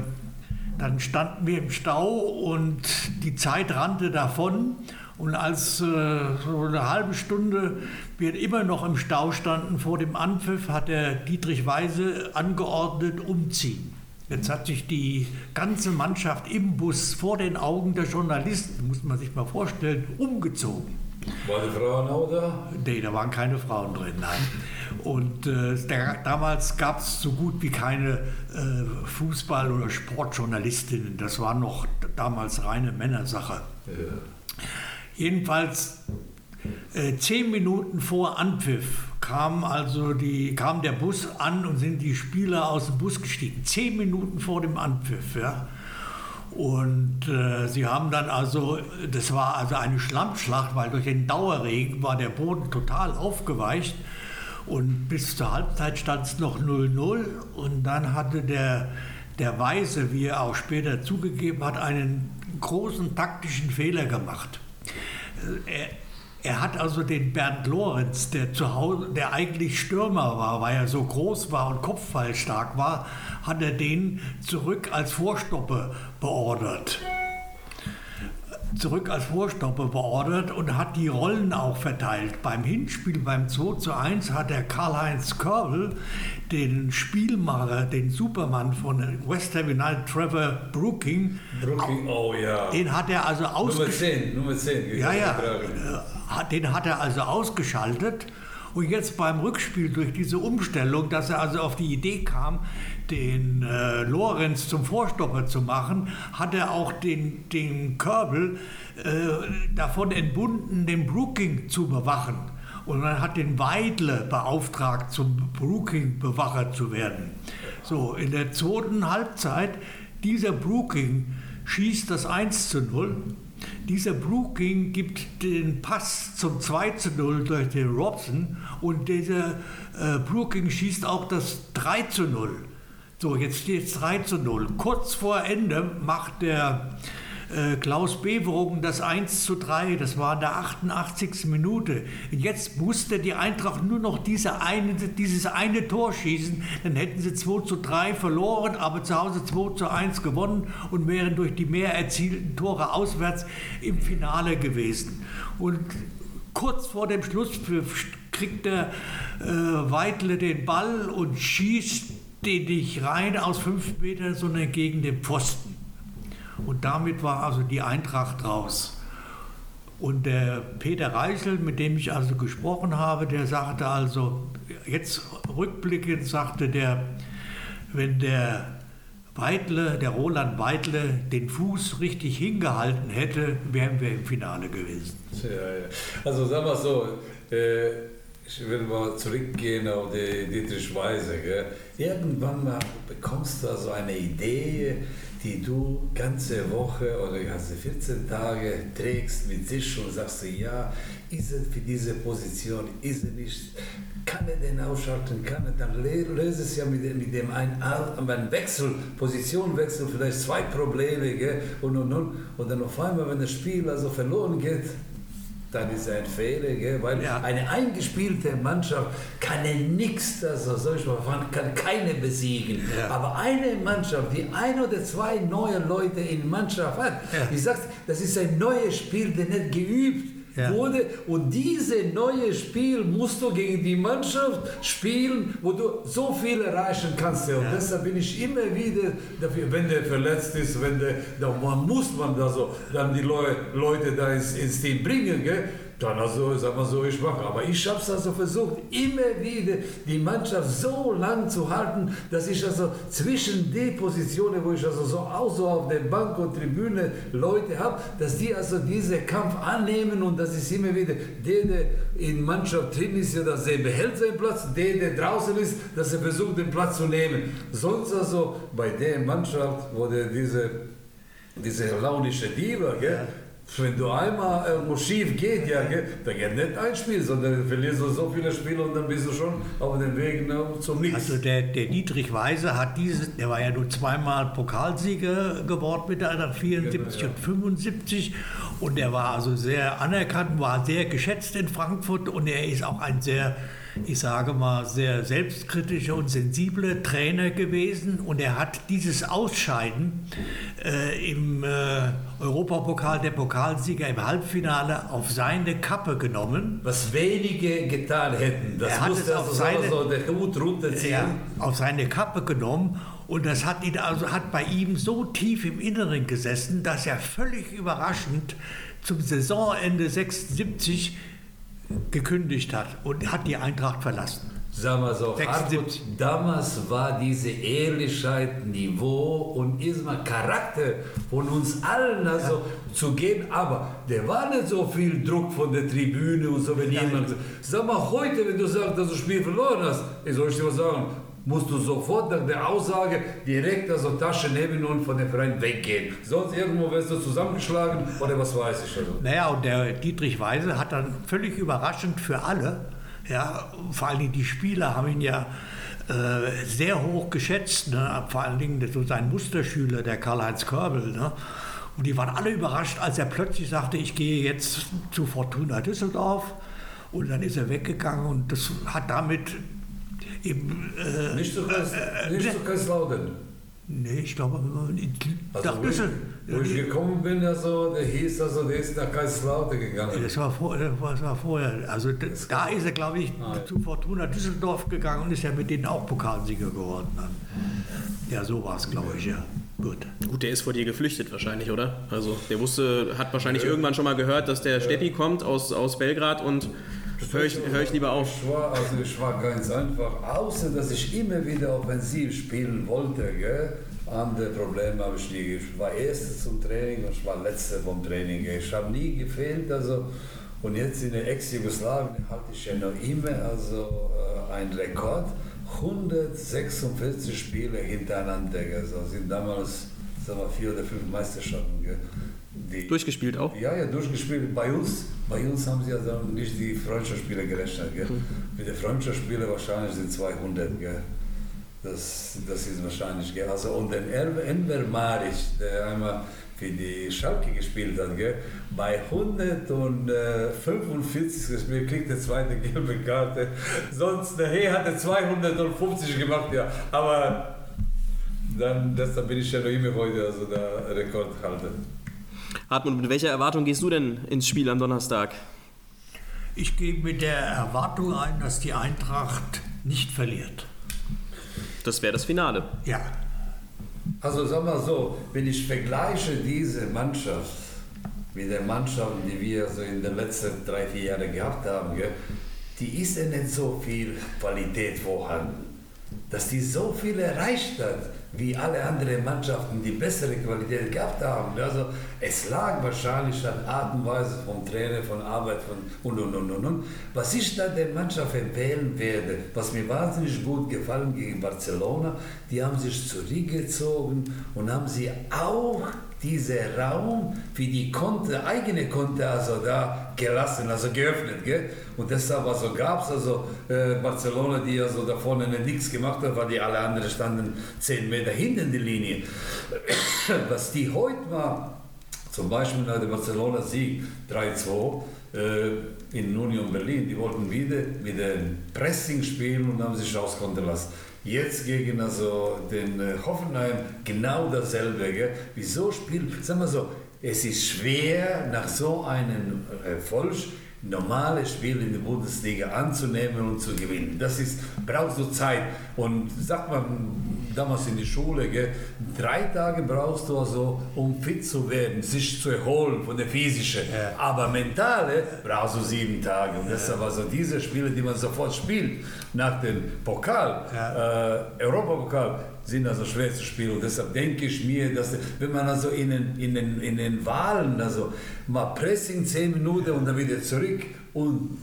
dann standen wir im Stau und die Zeit rannte davon. Und als äh, so eine halbe Stunde wir immer noch im Stau standen vor dem Anpfiff, hat der Dietrich Weise angeordnet, umziehen. Jetzt hat sich die ganze Mannschaft im Bus vor den Augen der Journalisten, muss man sich mal vorstellen, umgezogen. Waren die Frauen auch da? Nee, da waren keine Frauen drin, nein. Und äh, der, damals gab es so gut wie keine äh, Fußball- oder Sportjournalistinnen. Das war noch damals reine Männersache. Ja. Jedenfalls äh, zehn Minuten vor Anpfiff kam also die, kam der Bus an und sind die Spieler aus dem Bus gestiegen. Zehn Minuten vor dem Anpfiff. Ja. Und äh, sie haben dann also, das war also eine Schlammschlacht, weil durch den Dauerregen war der Boden total aufgeweicht. Und bis zur Halbzeit stand es noch 0-0. Und dann hatte der, der Weise, wie er auch später zugegeben hat, einen großen taktischen Fehler gemacht. Er, er hat also den Bernd Lorenz, der zu Hause, der eigentlich Stürmer war, weil er so groß war und kopfballstark war, hat er den zurück als Vorstoppe beordert zurück als Vorstopper beordert und hat die Rollen auch verteilt. Beim Hinspiel beim 2 zu 1 hat der Karl-Heinz Körbel den Spielmacher, den Superman von West Ham United, Trevor Brooking, Brooking oh ja. Den hat er also ausgeschaltet. Nummer 10, Nummer 10. Ja, ja. Den hat er also ausgeschaltet. Und jetzt beim Rückspiel durch diese Umstellung, dass er also auf die Idee kam, den äh, Lorenz zum Vorstopper zu machen, hat er auch den, den Körbel äh, davon entbunden, den Brooking zu bewachen. Und man hat den Weidle beauftragt, zum Brooking-Bewacher zu werden. So, in der zweiten Halbzeit, dieser Brooking schießt das 1 zu 0. Dieser Brooking gibt den Pass zum 2 zu 0 durch den Robson und dieser äh, Brooking schießt auch das 3 zu 0. So, jetzt steht es 3 zu 0. Kurz vor Ende macht der äh, Klaus Beverungen das 1 zu 3. Das war in der 88. Minute. Und jetzt musste die Eintracht nur noch diese eine, dieses eine Tor schießen. Dann hätten sie 2 zu 3 verloren, aber zu Hause 2 zu 1 gewonnen und wären durch die mehr erzielten Tore auswärts im Finale gewesen. Und kurz vor dem Schlusspfiff kriegt der äh, Weidle den Ball und schießt den nicht rein aus fünf Metern, sondern gegen den Pfosten. Und damit war also die Eintracht raus. Und der Peter Reichel, mit dem ich also gesprochen habe, der sagte also, jetzt rückblickend sagte der, wenn der Weidle, der Roland Weidle, den Fuß richtig hingehalten hätte, wären wir im Finale gewesen. Ja, ja. Also sagen wir so, äh, ich will mal zurückgehen auf die Dietrich Weise. Gell? Irgendwann mal bekommst du also eine Idee, die du ganze Woche oder ganze 14 Tage trägst mit sich und sagst ja, ist es für diese Position, ist es nicht, kann er den ausschalten, kann er, dann löst es ja mit, mit dem einen, einen Wechsel, Positionwechsel, vielleicht zwei Probleme gell? und und und und dann auf einmal, wenn das Spiel also verloren geht, dann ist ein Fehler, gell? weil ja. eine eingespielte Mannschaft kann nichts, also mal fragen, kann keine besiegen. Ja. Aber eine Mannschaft, die ein oder zwei neue Leute in Mannschaft hat, ja. ich sag, das ist ein neues Spiel, der nicht geübt ja. wurde. Und dieses neue Spiel musst du gegen die Mannschaft spielen, wo du so viel erreichen kannst. Und ja. deshalb bin ich immer wieder dafür, wenn der verletzt ist, wenn der, dann muss man da so, dann die Leute da ins, ins Team bringen. Gell? Dann also, sag mal so, ich mache. Aber ich habe es also versucht, immer wieder die Mannschaft so lang zu halten, dass ich also zwischen den Positionen, wo ich also so auch so auf der Bank und Tribüne Leute habe, dass die also diesen Kampf annehmen und das ist immer wieder, der, der in Mannschaft drin ist, dass er behält seinen Platz, der, der draußen ist, dass er versucht, den Platz zu nehmen. Sonst also bei der Mannschaft, wo der diese, diese launische Diva, gell, ja wenn du einmal irgendwo schief geht, ja, dann geht nicht ein Spiel, sondern du verlierst du so viele Spiele und dann bist du schon auf dem Weg ne, zum Nichts. Also der, der Dietrich Weise hat diese, der war ja nur zweimal Pokalsieger geworden mit einer 74 genau, ja. und 75 und er war also sehr anerkannt, war sehr geschätzt in Frankfurt und er ist auch ein sehr ich sage mal, sehr selbstkritischer und sensibler Trainer gewesen und er hat dieses Ausscheiden äh, im äh, Europapokal der Pokalsieger im Halbfinale auf seine Kappe genommen. Was wenige getan hätten. Das er musste seine, so der Hut runterziehen. Ja, auf seine Kappe genommen und das hat, ihn also, hat bei ihm so tief im Inneren gesessen, dass er völlig überraschend zum Saisonende 76 gekündigt hat und hat die Eintracht verlassen. Sagen wir so, Hartmut, damals war diese Ehrlichkeit, Niveau und erstmal Charakter von uns allen also ja. zu gehen, aber der war nicht so viel Druck von der Tribüne und so, wenn ja. jemand sag mal heute, wenn du sagst, dass du das Spiel verloren hast, ich soll ich dir was sagen, musst du sofort nach der Aussage direkt also Tasche nehmen und von dem Verein weggehen. Sonst irgendwo wirst du zusammengeschlagen oder was weiß ich. Also. Naja, und der Dietrich Weise hat dann völlig überraschend für alle, ja, vor allem die Spieler haben ihn ja äh, sehr hoch geschätzt, ne? vor allen Dingen so sein Musterschüler, der Karl-Heinz Körbel. Ne? Und die waren alle überrascht, als er plötzlich sagte, ich gehe jetzt zu Fortuna Düsseldorf. Und dann ist er weggegangen und das hat damit Eben, äh, nicht zu, Kreis, äh, nicht zu Kaiserslautern. Nee, ich glaube, also nach Düsseldorf. Wo ich gekommen bin, also, der hieß also, der ist nach Kaiserslautern gegangen. Das war, vor, das war vorher. Also das da ist er, glaube ich, ah, zu Fortuna Düsseldorf gegangen und ist ja mit denen auch Pokalsieger geworden. Dann. Ja, so war es, glaube ich, ja. Gut. Gut, der ist vor dir geflüchtet wahrscheinlich, oder? Also der wusste, hat wahrscheinlich ja. irgendwann schon mal gehört, dass der ja. Steppi kommt aus, aus Belgrad und höre ich, hör ich lieber auf. Ich war, also ich war ganz einfach, außer dass ich immer wieder offensiv spielen wollte. Gell? Andere Probleme habe ich nie. Ich war Erster zum Training und ich war Letzter vom Training. Ich habe nie gefehlt. Also, und jetzt in der Ex-Jugoslawien hatte ich ja noch immer also, äh, einen Rekord. 146 Spiele hintereinander. Also sind damals sagen wir, vier oder fünf Meisterschaften. Gell? Die, durchgespielt auch? Ja, ja, durchgespielt. Bei uns, bei uns haben sie also nicht die Freundschaftsspiele gerechnet. Gell? Mhm. Mit den Freundschaftsspielen wahrscheinlich sind 200. Gell? Das, das ist wahrscheinlich. Gell? Also, und den Enver Maric, der einmal für die Schalke gespielt hat, gell? bei 145 gespielt, kriegt der zweite gelbe Karte. Sonst, der He hatte 250 gemacht, ja. Aber dann, deshalb bin ich ja noch immer heute also der Rekordhalter. Hartmut, mit welcher Erwartung gehst du denn ins Spiel am Donnerstag? Ich gehe mit der Erwartung ein, dass die Eintracht nicht verliert. Das wäre das Finale. Ja. Also sag mal so, wenn ich vergleiche diese Mannschaft mit den Mannschaften, die wir so in den letzten drei, vier Jahren gehabt haben, die ist ja nicht so viel Qualität vorhanden. dass die so viel erreicht hat, wie alle anderen Mannschaften, die bessere Qualität gehabt haben. Also es lag wahrscheinlich an Art und Weise vom Trainer, von Arbeit von und und und und. Was ich da der Mannschaft empfehlen werde, was mir wahnsinnig gut gefallen gegen Barcelona, die haben sich zurückgezogen und haben sie auch dieser Raum für die Konte, eigene Konte also da gelassen, also geöffnet. Gell? Und deshalb also gab es also äh, Barcelona, die also da vorne nichts gemacht hat, weil die alle anderen standen 10 Meter hinten die Linie. Was die heute war, zum Beispiel nach dem Barcelona-Sieg 3-2 äh, in Union Berlin, die wollten wieder mit dem Pressing spielen und haben sich auskontern lassen. Jetzt gegen also den äh, Hoffenheim genau dasselbe. Gell? Wieso spielt, sagen wir so, es ist schwer nach so einem Erfolg normale Spiel in der Bundesliga anzunehmen und zu gewinnen. Das ist, braucht so Zeit. Und sagt man damals in die Schule, gell, drei Tage brauchst du also, um fit zu werden, sich zu erholen von der physischen. Ja. Aber mentale brauchst du sieben Tage. Und deshalb also diese Spiele, die man sofort spielt, nach dem Pokal, ja. äh, Europapokal, sind also schwer zu spielen. Und deshalb denke ich mir, dass wenn man also in den, in den, in den Wahlen, also mal Pressing zehn Minuten und dann wieder zurück und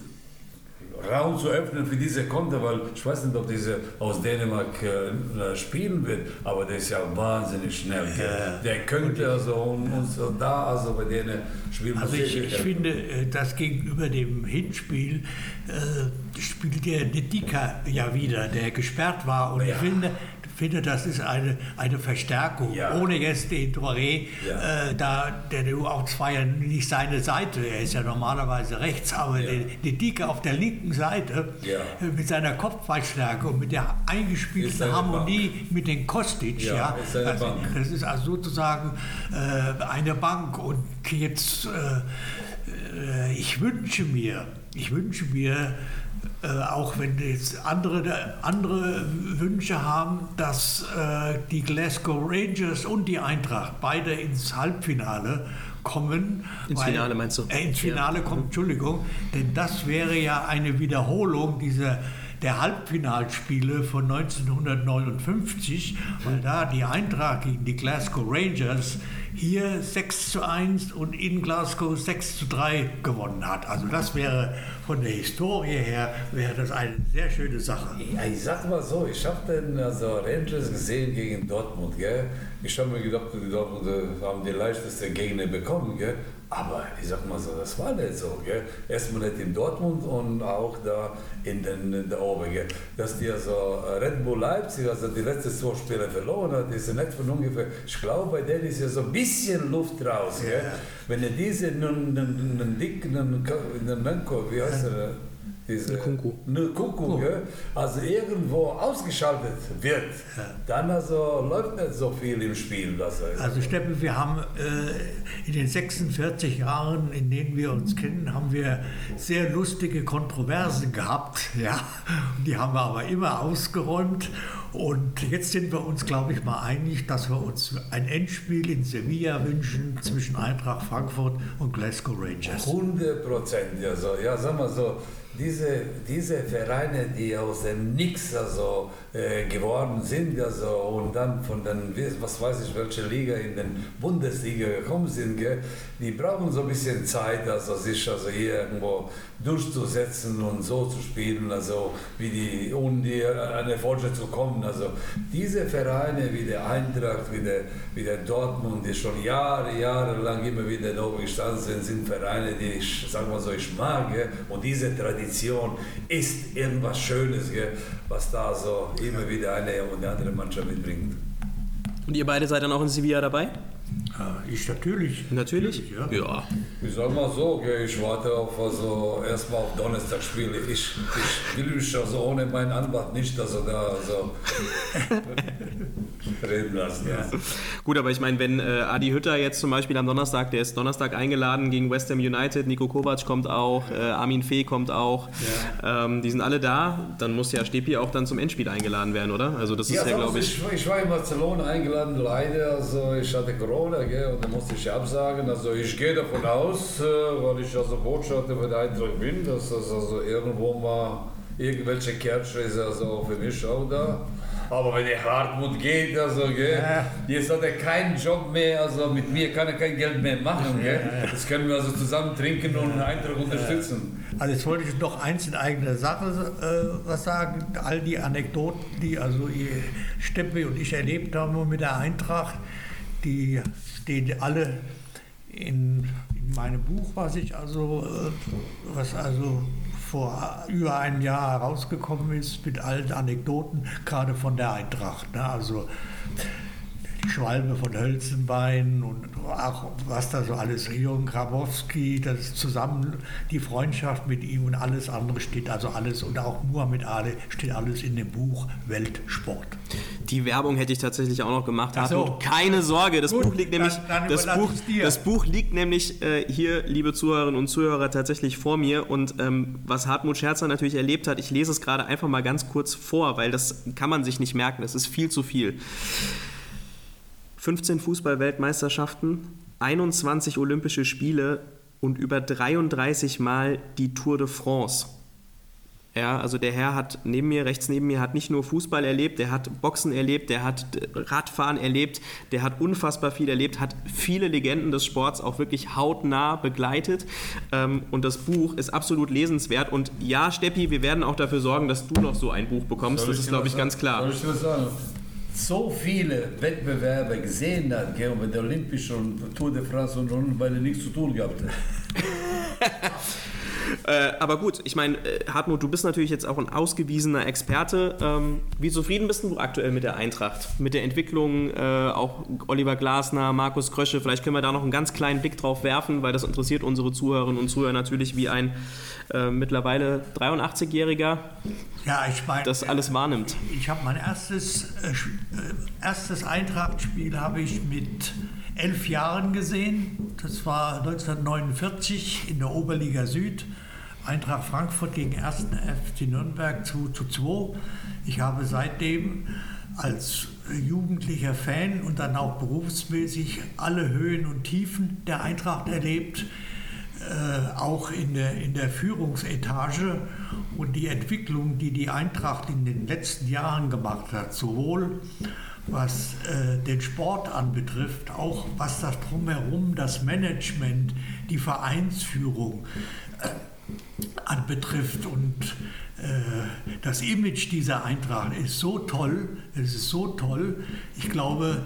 Raum zu öffnen für diese Konter, weil ich weiß nicht, ob diese aus Dänemark äh, spielen wird, aber der ist ja wahnsinnig schnell. Ja. Der könnte also uns da, also bei denen spielen. Also ich, ich finde, äh, dass gegenüber dem Hinspiel äh, spielt der Nedika ja wieder, der gesperrt war. Und ja. ich finde, finde, das ist eine, eine Verstärkung, ja. ohne jetzt den Touré, ja. äh, da, der U8 war ja nicht seine Seite, er ist ja normalerweise rechts, aber ja. die Dicke auf der linken Seite äh, mit seiner Kopfballstärke und mit der eingespielten Harmonie Bank. mit den Kostic, ja, ist das, das, ist also sozusagen äh, eine Bank und jetzt, äh, äh, ich wünsche mir, ich wünsche mir, äh, auch wenn jetzt andere, andere Wünsche haben, dass äh, die Glasgow Rangers und die Eintracht beide ins Halbfinale kommen. Ins weil, Finale meinst du? Äh, ins Finale ja. kommen, Entschuldigung, denn das wäre ja eine Wiederholung dieser der Halbfinalspiele von 1959, weil da die Eintracht gegen die Glasgow Rangers hier 6 zu 1 und in Glasgow 6 zu 3 gewonnen hat. Also das wäre von der Historie her wäre das eine sehr schöne Sache. Ja, ich sag mal so, ich habe den also Rangers gesehen gegen Dortmund. Gell? Ich habe mir gedacht, die Dortmund haben die leichteste Gegner bekommen. Gell? Aber ich sag mal so, das war nicht so. Gell? Erstmal nicht in Dortmund und auch da in, den, in der Oben. Gell? Dass die also Red Bull Leipzig, also die letzten zwei Spiele verloren hat, ist ja nicht von ungefähr. Ich glaube, bei denen ist ja so ein bisschen Luft raus. Gell? Wenn er diese einen, dicken, einen, wie heißt er? Diese Kunku. Kunku, oh. also irgendwo ausgeschaltet wird, ja. dann also läuft nicht so viel im Spiel. Das heißt. Also Steppe, wir haben äh, in den 46 Jahren, in denen wir uns kennen, haben wir sehr lustige Kontroversen gehabt. Ja? Die haben wir aber immer ausgeräumt. Und jetzt sind wir uns, glaube ich, mal einig, dass wir uns ein Endspiel in Sevilla wünschen zwischen Eintracht Frankfurt und Glasgow Rangers. 100 Prozent, ja, so, ja, sagen wir so diese, diese Vereine, die aus dem Nix also, äh, geworden sind also, und dann von den, was weiß ich, welche Liga in den Bundesliga gekommen sind, gell, die brauchen so ein bisschen Zeit, also sich also hier irgendwo durchzusetzen und so zu spielen, also wie die, um die, an Erfolge zu kommen. Also diese Vereine wie der Eintracht, wie der, wie der Dortmund, die schon Jahre, Jahre lang immer wieder da gestanden sind, sind Vereine, die ich, sagen wir so, ich mag. Und diese Tradition ist irgendwas Schönes, was da so immer wieder eine und die andere Mannschaft mitbringt. Und ihr beide seid dann auch in Sevilla dabei? Ich natürlich. Natürlich? ja. ja. Ich sag mal so, ich warte auf also erstmal auf Donnerstagsspiele. Ich, ich will mich also ohne meinen Anwalt nicht also da also reden lassen. Ja. Gut, aber ich meine, wenn äh, Adi Hütter jetzt zum Beispiel am Donnerstag, der ist Donnerstag eingeladen gegen West Ham United, Nico Kovac kommt auch, äh, Armin Fee kommt auch, ja. ähm, die sind alle da, dann muss ja Stepi auch dann zum Endspiel eingeladen werden, oder? Also das ist ja, ja glaube ich... ich... Ich war in Barcelona eingeladen, leider, also ich hatte Corona, gell, und dann musste ich absagen. Also ich gehe davon aus, äh, weil ich also Botschafter für die Eintracht bin, dass das also irgendwo mal irgendwelche Kerze ist also für mich auch da. Aber wenn der Hartmut geht, also, gell, ja. jetzt hat er keinen Job mehr, also mit mir kann er kein Geld mehr machen. Gell? Das können wir also zusammen trinken und einen Eindruck unterstützen. Also jetzt wollte ich noch eins in eigener Sache äh, was sagen. All die Anekdoten, die also Steppe und ich erlebt haben mit der Eintracht, die stehen alle in, in meinem Buch, was ich also, äh, was also vor über einem Jahr herausgekommen ist, mit allen Anekdoten, gerade von der Eintracht. Ne? Also die Schwalbe von Hölzenbein und auch was da so alles, Jürgen Grabowski, das zusammen, die Freundschaft mit ihm und alles andere steht also alles und auch Muhammad Ali steht alles in dem Buch Weltsport. Die Werbung hätte ich tatsächlich auch noch gemacht. So. Keine Sorge, das Gut, Buch liegt nämlich, dann, dann das, Buch, das Buch liegt nämlich äh, hier, liebe Zuhörerinnen und Zuhörer, tatsächlich vor mir und ähm, was Hartmut Scherzer natürlich erlebt hat, ich lese es gerade einfach mal ganz kurz vor, weil das kann man sich nicht merken, das ist viel zu viel. 15 Fußball-Weltmeisterschaften, 21 Olympische Spiele und über 33 Mal die Tour de France. Ja, also der Herr hat neben mir, rechts neben mir, hat nicht nur Fußball erlebt, der hat Boxen erlebt, der hat Radfahren erlebt, der hat unfassbar viel erlebt, hat viele Legenden des Sports auch wirklich hautnah begleitet. Ähm, und das Buch ist absolut lesenswert. Und ja, Steppi, wir werden auch dafür sorgen, dass du noch so ein Buch bekommst. Das ist, glaube ich, ganz klar. Soll ich was sagen? So viele Wettbewerbe gesehen hat, gell, mit der Olympischen Tour de France und, und weil er nichts zu tun gehabt hat. Äh, aber gut, ich meine, äh, Hartmut, du bist natürlich jetzt auch ein ausgewiesener Experte. Ähm, wie zufrieden bist du aktuell mit der Eintracht? Mit der Entwicklung, äh, auch Oliver Glasner, Markus Krösche, vielleicht können wir da noch einen ganz kleinen Blick drauf werfen, weil das interessiert unsere Zuhörerinnen und Zuhörer natürlich wie ein äh, mittlerweile 83-Jähriger ja, ich mein, das alles wahrnimmt. Ich habe mein erstes, äh, erstes Eintracht-Spiel habe ich mit elf Jahren gesehen. Das war 1949 in der Oberliga Süd. Eintracht Frankfurt gegen 1. FC Nürnberg zu, zu 2. Ich habe seitdem als jugendlicher Fan und dann auch berufsmäßig alle Höhen und Tiefen der Eintracht erlebt, äh, auch in der, in der Führungsetage und die Entwicklung, die die Eintracht in den letzten Jahren gemacht hat, sowohl was äh, den Sport anbetrifft, auch was das drumherum, das Management, die Vereinsführung äh, anbetrifft. Und äh, das Image dieser Eintracht ist so toll, es ist so toll. Ich glaube,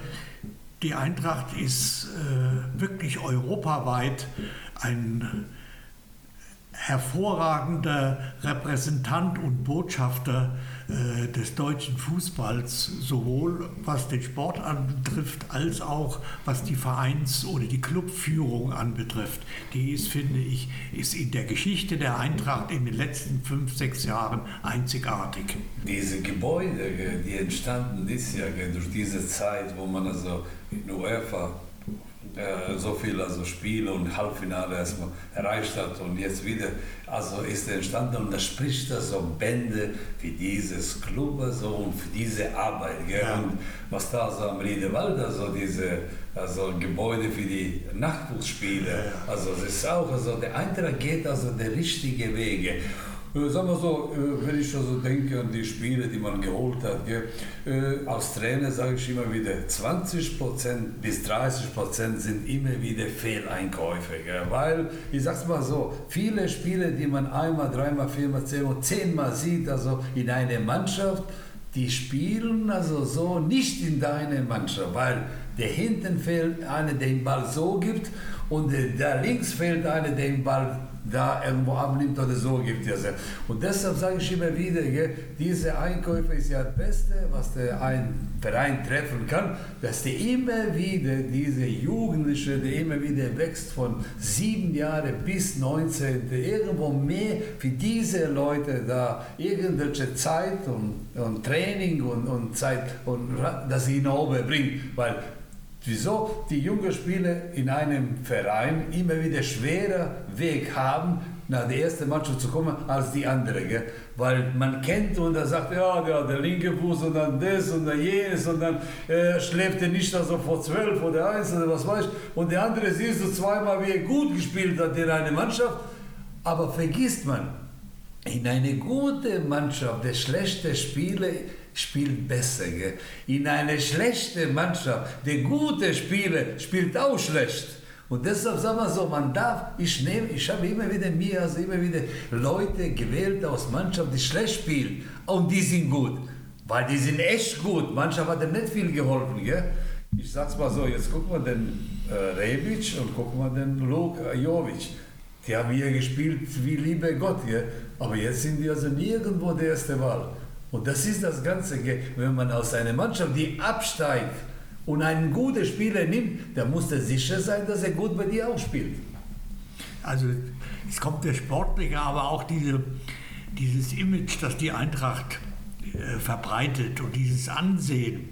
die Eintracht ist äh, wirklich europaweit ein hervorragender Repräsentant und Botschafter äh, des deutschen Fußballs, sowohl was den Sport anbetrifft, als auch was die Vereins- oder die Clubführung anbetrifft. Die ist, finde ich, ist in der Geschichte der Eintracht in den letzten fünf, sechs Jahren einzigartig. Diese Gebäude, die entstanden ist ja durch diese Zeit, wo man also in UEFA äh, so viel also Spiele und Halbfinale erstmal erreicht hat und jetzt wieder, also ist er entstanden und da spricht er so Bände für dieses Club also und für diese Arbeit. Ja. Und was da so am Riedewald, also diese also Gebäude für die Nachwuchsspiele, ja. also das ist auch, also der Eintracht geht also der richtige Wege. Äh, sagen wir so, äh, wenn ich also denke an die Spiele, die man geholt hat, äh, als Trainer sage ich immer wieder, 20% bis 30% sind immer wieder Fehleinkäufe. Weil, ich sag's mal so, viele Spiele, die man einmal, dreimal, viermal, zehnmal, zehnmal sieht, also in einer Mannschaft, die spielen also so nicht in deiner Mannschaft, weil der hinten fehlt einer, der den Ball so gibt und da links fehlt einer, der den Ball da irgendwo abnimmt oder so gibt es ja. Und deshalb sage ich immer wieder, gell, diese Einkäufe ist ja das Beste, was der ein Verein treffen kann, dass der immer wieder diese Jugendliche, der immer wieder wächst von sieben Jahren bis 19, irgendwo mehr für diese Leute da irgendwelche Zeit und, und Training und, und Zeit und dass sie ihn oben bringt, weil wieso die jungen Spieler in einem Verein immer wieder schwerer Weg haben, nach der ersten Mannschaft zu kommen, als die andere. Gell? Weil man kennt und er sagt, ja, der, der linke Fuß und dann das und dann jenes und dann äh, schläft er nicht also vor zwölf oder eins oder was weiß ich. Und der andere siehst du zweimal, wie er gut gespielt hat in einer Mannschaft. Aber vergisst man, in eine gute Mannschaft, der schlechte Spieler spielt besser. Gell? In eine schlechte Mannschaft, der gute Spieler spielt auch schlecht. Und deshalb sagen wir so, man darf, ich nehme, ich habe immer wieder mir, also immer wieder Leute gewählt aus Mannschaft, die schlecht spielen und die sind gut. Weil die sind echt gut. Mannschaft hat nicht viel geholfen. Gell? Ich sag's mal so, jetzt gucken wir den äh, Rebic und gucken wir den Luke Jovic. Die haben hier gespielt wie lieber Gott hier. Aber jetzt sind die also nirgendwo der erste Wahl. Und das ist das Ganze, wenn man aus einer Mannschaft, die absteigt, und einen guten Spieler nimmt, dann muss er sicher sein, dass er gut bei dir auch spielt. Also es kommt der Sportliche, aber auch diese, dieses Image, das die Eintracht äh, verbreitet und dieses Ansehen,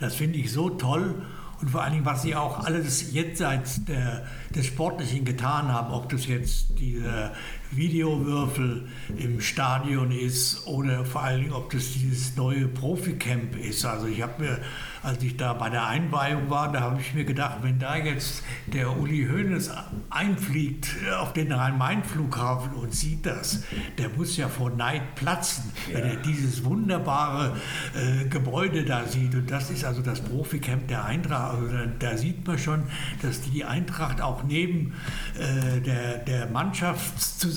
das finde ich so toll. Und vor allen Dingen, was sie auch alles jenseits der, des Sportlichen getan haben, ob das jetzt diese Videowürfel im Stadion ist oder vor allen Dingen, ob das dieses neue Profi-Camp ist. Also ich habe mir als ich da bei der Einweihung war, da habe ich mir gedacht, wenn da jetzt der Uli Hoeneß einfliegt auf den Rhein-Main-Flughafen und sieht das, der muss ja vor Neid platzen, ja. wenn er dieses wunderbare äh, Gebäude da sieht. Und das ist also das Proficamp der Eintracht. Also da, da, sieht man schon, dass die Eintracht auch neben äh, der, der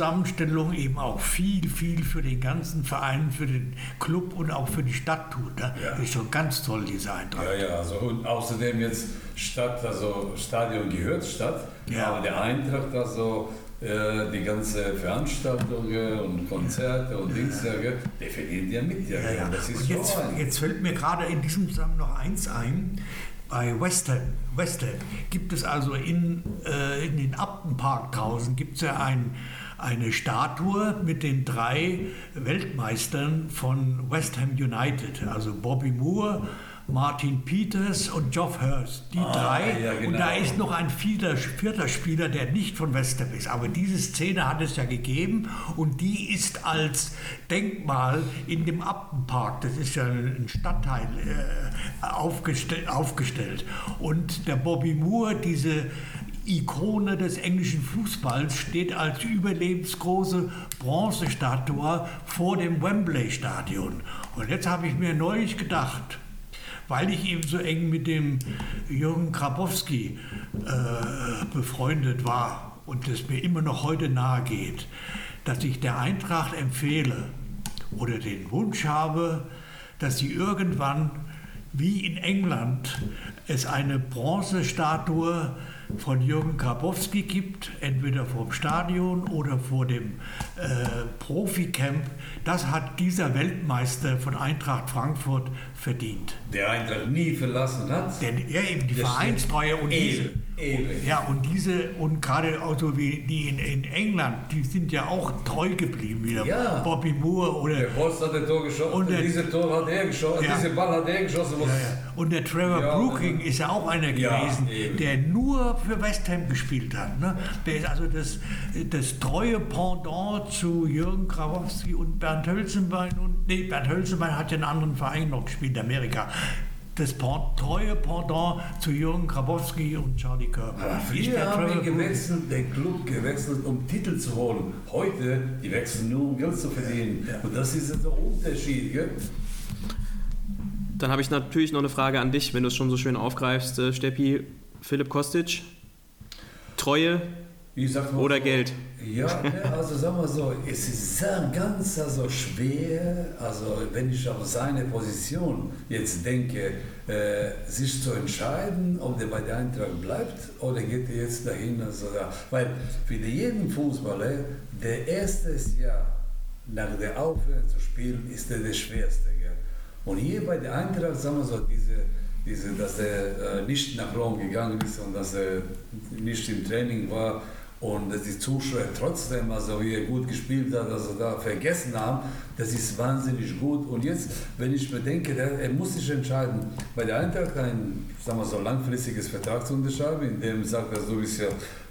Mannschaftszusammenstellung eben auch viel, viel für den ganzen Verein, für den Club und auch für die Stadt tut. Ne? Ja. Ist schon ganz toll, diese Eintracht. Ja, ja, also und außerdem jetzt Stadt, also Stadion gehört Stadt, ja. aber der Eintracht, also äh, die ganze Veranstaltungen und Konzerte und Dings, ja, der verdient ja mit. Ja, ja, Das ist und jetzt, jetzt fällt mir gerade in diesem Zusammenhang noch eins ein. Bei West Ham, West Ham gibt es also in, äh, in den Aptenpark draußen gibt es ja ein, eine Statue mit den drei Weltmeistern von West Ham United, also Bobby Moore, Martin Peters und Geoff Hurst. Die ah, drei. Ja, genau. Und da ist noch ein vierter, vierter Spieler, der nicht von West Ham ist. Aber diese Szene hat es ja gegeben und die ist als Denkmal in dem Appenpark, das ist ja ein Stadtteil, äh, aufgestell, aufgestellt. Und der Bobby Moore, diese Ikone des englischen Fußballs steht als überlebensgroße Bronzestatue vor dem Wembley-Stadion. Und jetzt habe ich mir neulich gedacht, weil ich eben so eng mit dem Jürgen Grabowski äh, befreundet war und es mir immer noch heute nahe geht, dass ich der Eintracht empfehle oder den Wunsch habe, dass sie irgendwann wie in England es eine Bronzestatue von Jürgen Grabowski gibt, entweder vom Stadion oder vor dem äh, Profi-Camp, das hat dieser Weltmeister von Eintracht Frankfurt verdient. Der Eintracht nie verlassen hat. Denn, ja, eben die Vereinstreue und diese. Ewig. Ja, und diese, und gerade auch so wie die in, in England, die sind ja auch treu geblieben wieder. Ja. Bobby Moore oder. Der Post hat das Tor geschossen, und der, diese Tor hat er geschossen, ja. diese Ball hat er geschossen. Ja, ja. Und der Trevor ja, Brooking ist ja auch einer gewesen, der nur für West Ham gespielt hat. Ne? Der ist also das, das treue Pendant zu Jürgen Krawowski und Bernd Hölzenbein. Und, nee, Bernd Hölzenbein hat ja einen anderen Verein noch gespielt in Amerika das treue Pendant zu Jürgen Grabowski und Charlie Körper. Früher haben gewechselt, den Club gewechselt, um Titel zu holen. Heute, die wechseln nur, um Geld zu verdienen. Und das ist der Unterschied. Gell? Dann habe ich natürlich noch eine Frage an dich, wenn du es schon so schön aufgreifst, äh, Steppi. Philipp Kostic, Treue oder so, Geld? Ja, also sagen wir so, es ist sehr, ganz also schwer, also wenn ich auf seine Position jetzt denke, äh, sich zu entscheiden, ob der bei der Eintracht bleibt oder geht er jetzt dahin. Also, ja. Weil für jeden Fußballer, der erste Jahr nach der Aufhören zu spielen, ist der das Schwerste. Gell? Und hier bei der Eintracht, sagen wir so, diese, diese, dass er äh, nicht nach Rom gegangen ist und dass er nicht im Training war, und dass die Zuschauer trotzdem, also wie er gut gespielt hat, also da vergessen haben, das ist wahnsinnig gut. Und jetzt, wenn ich bedenke, der, er muss sich entscheiden, bei der Eintracht ein, sagen wir so, langfristiges Vertrag zu unterschreiben, in dem sagt er, du bist ja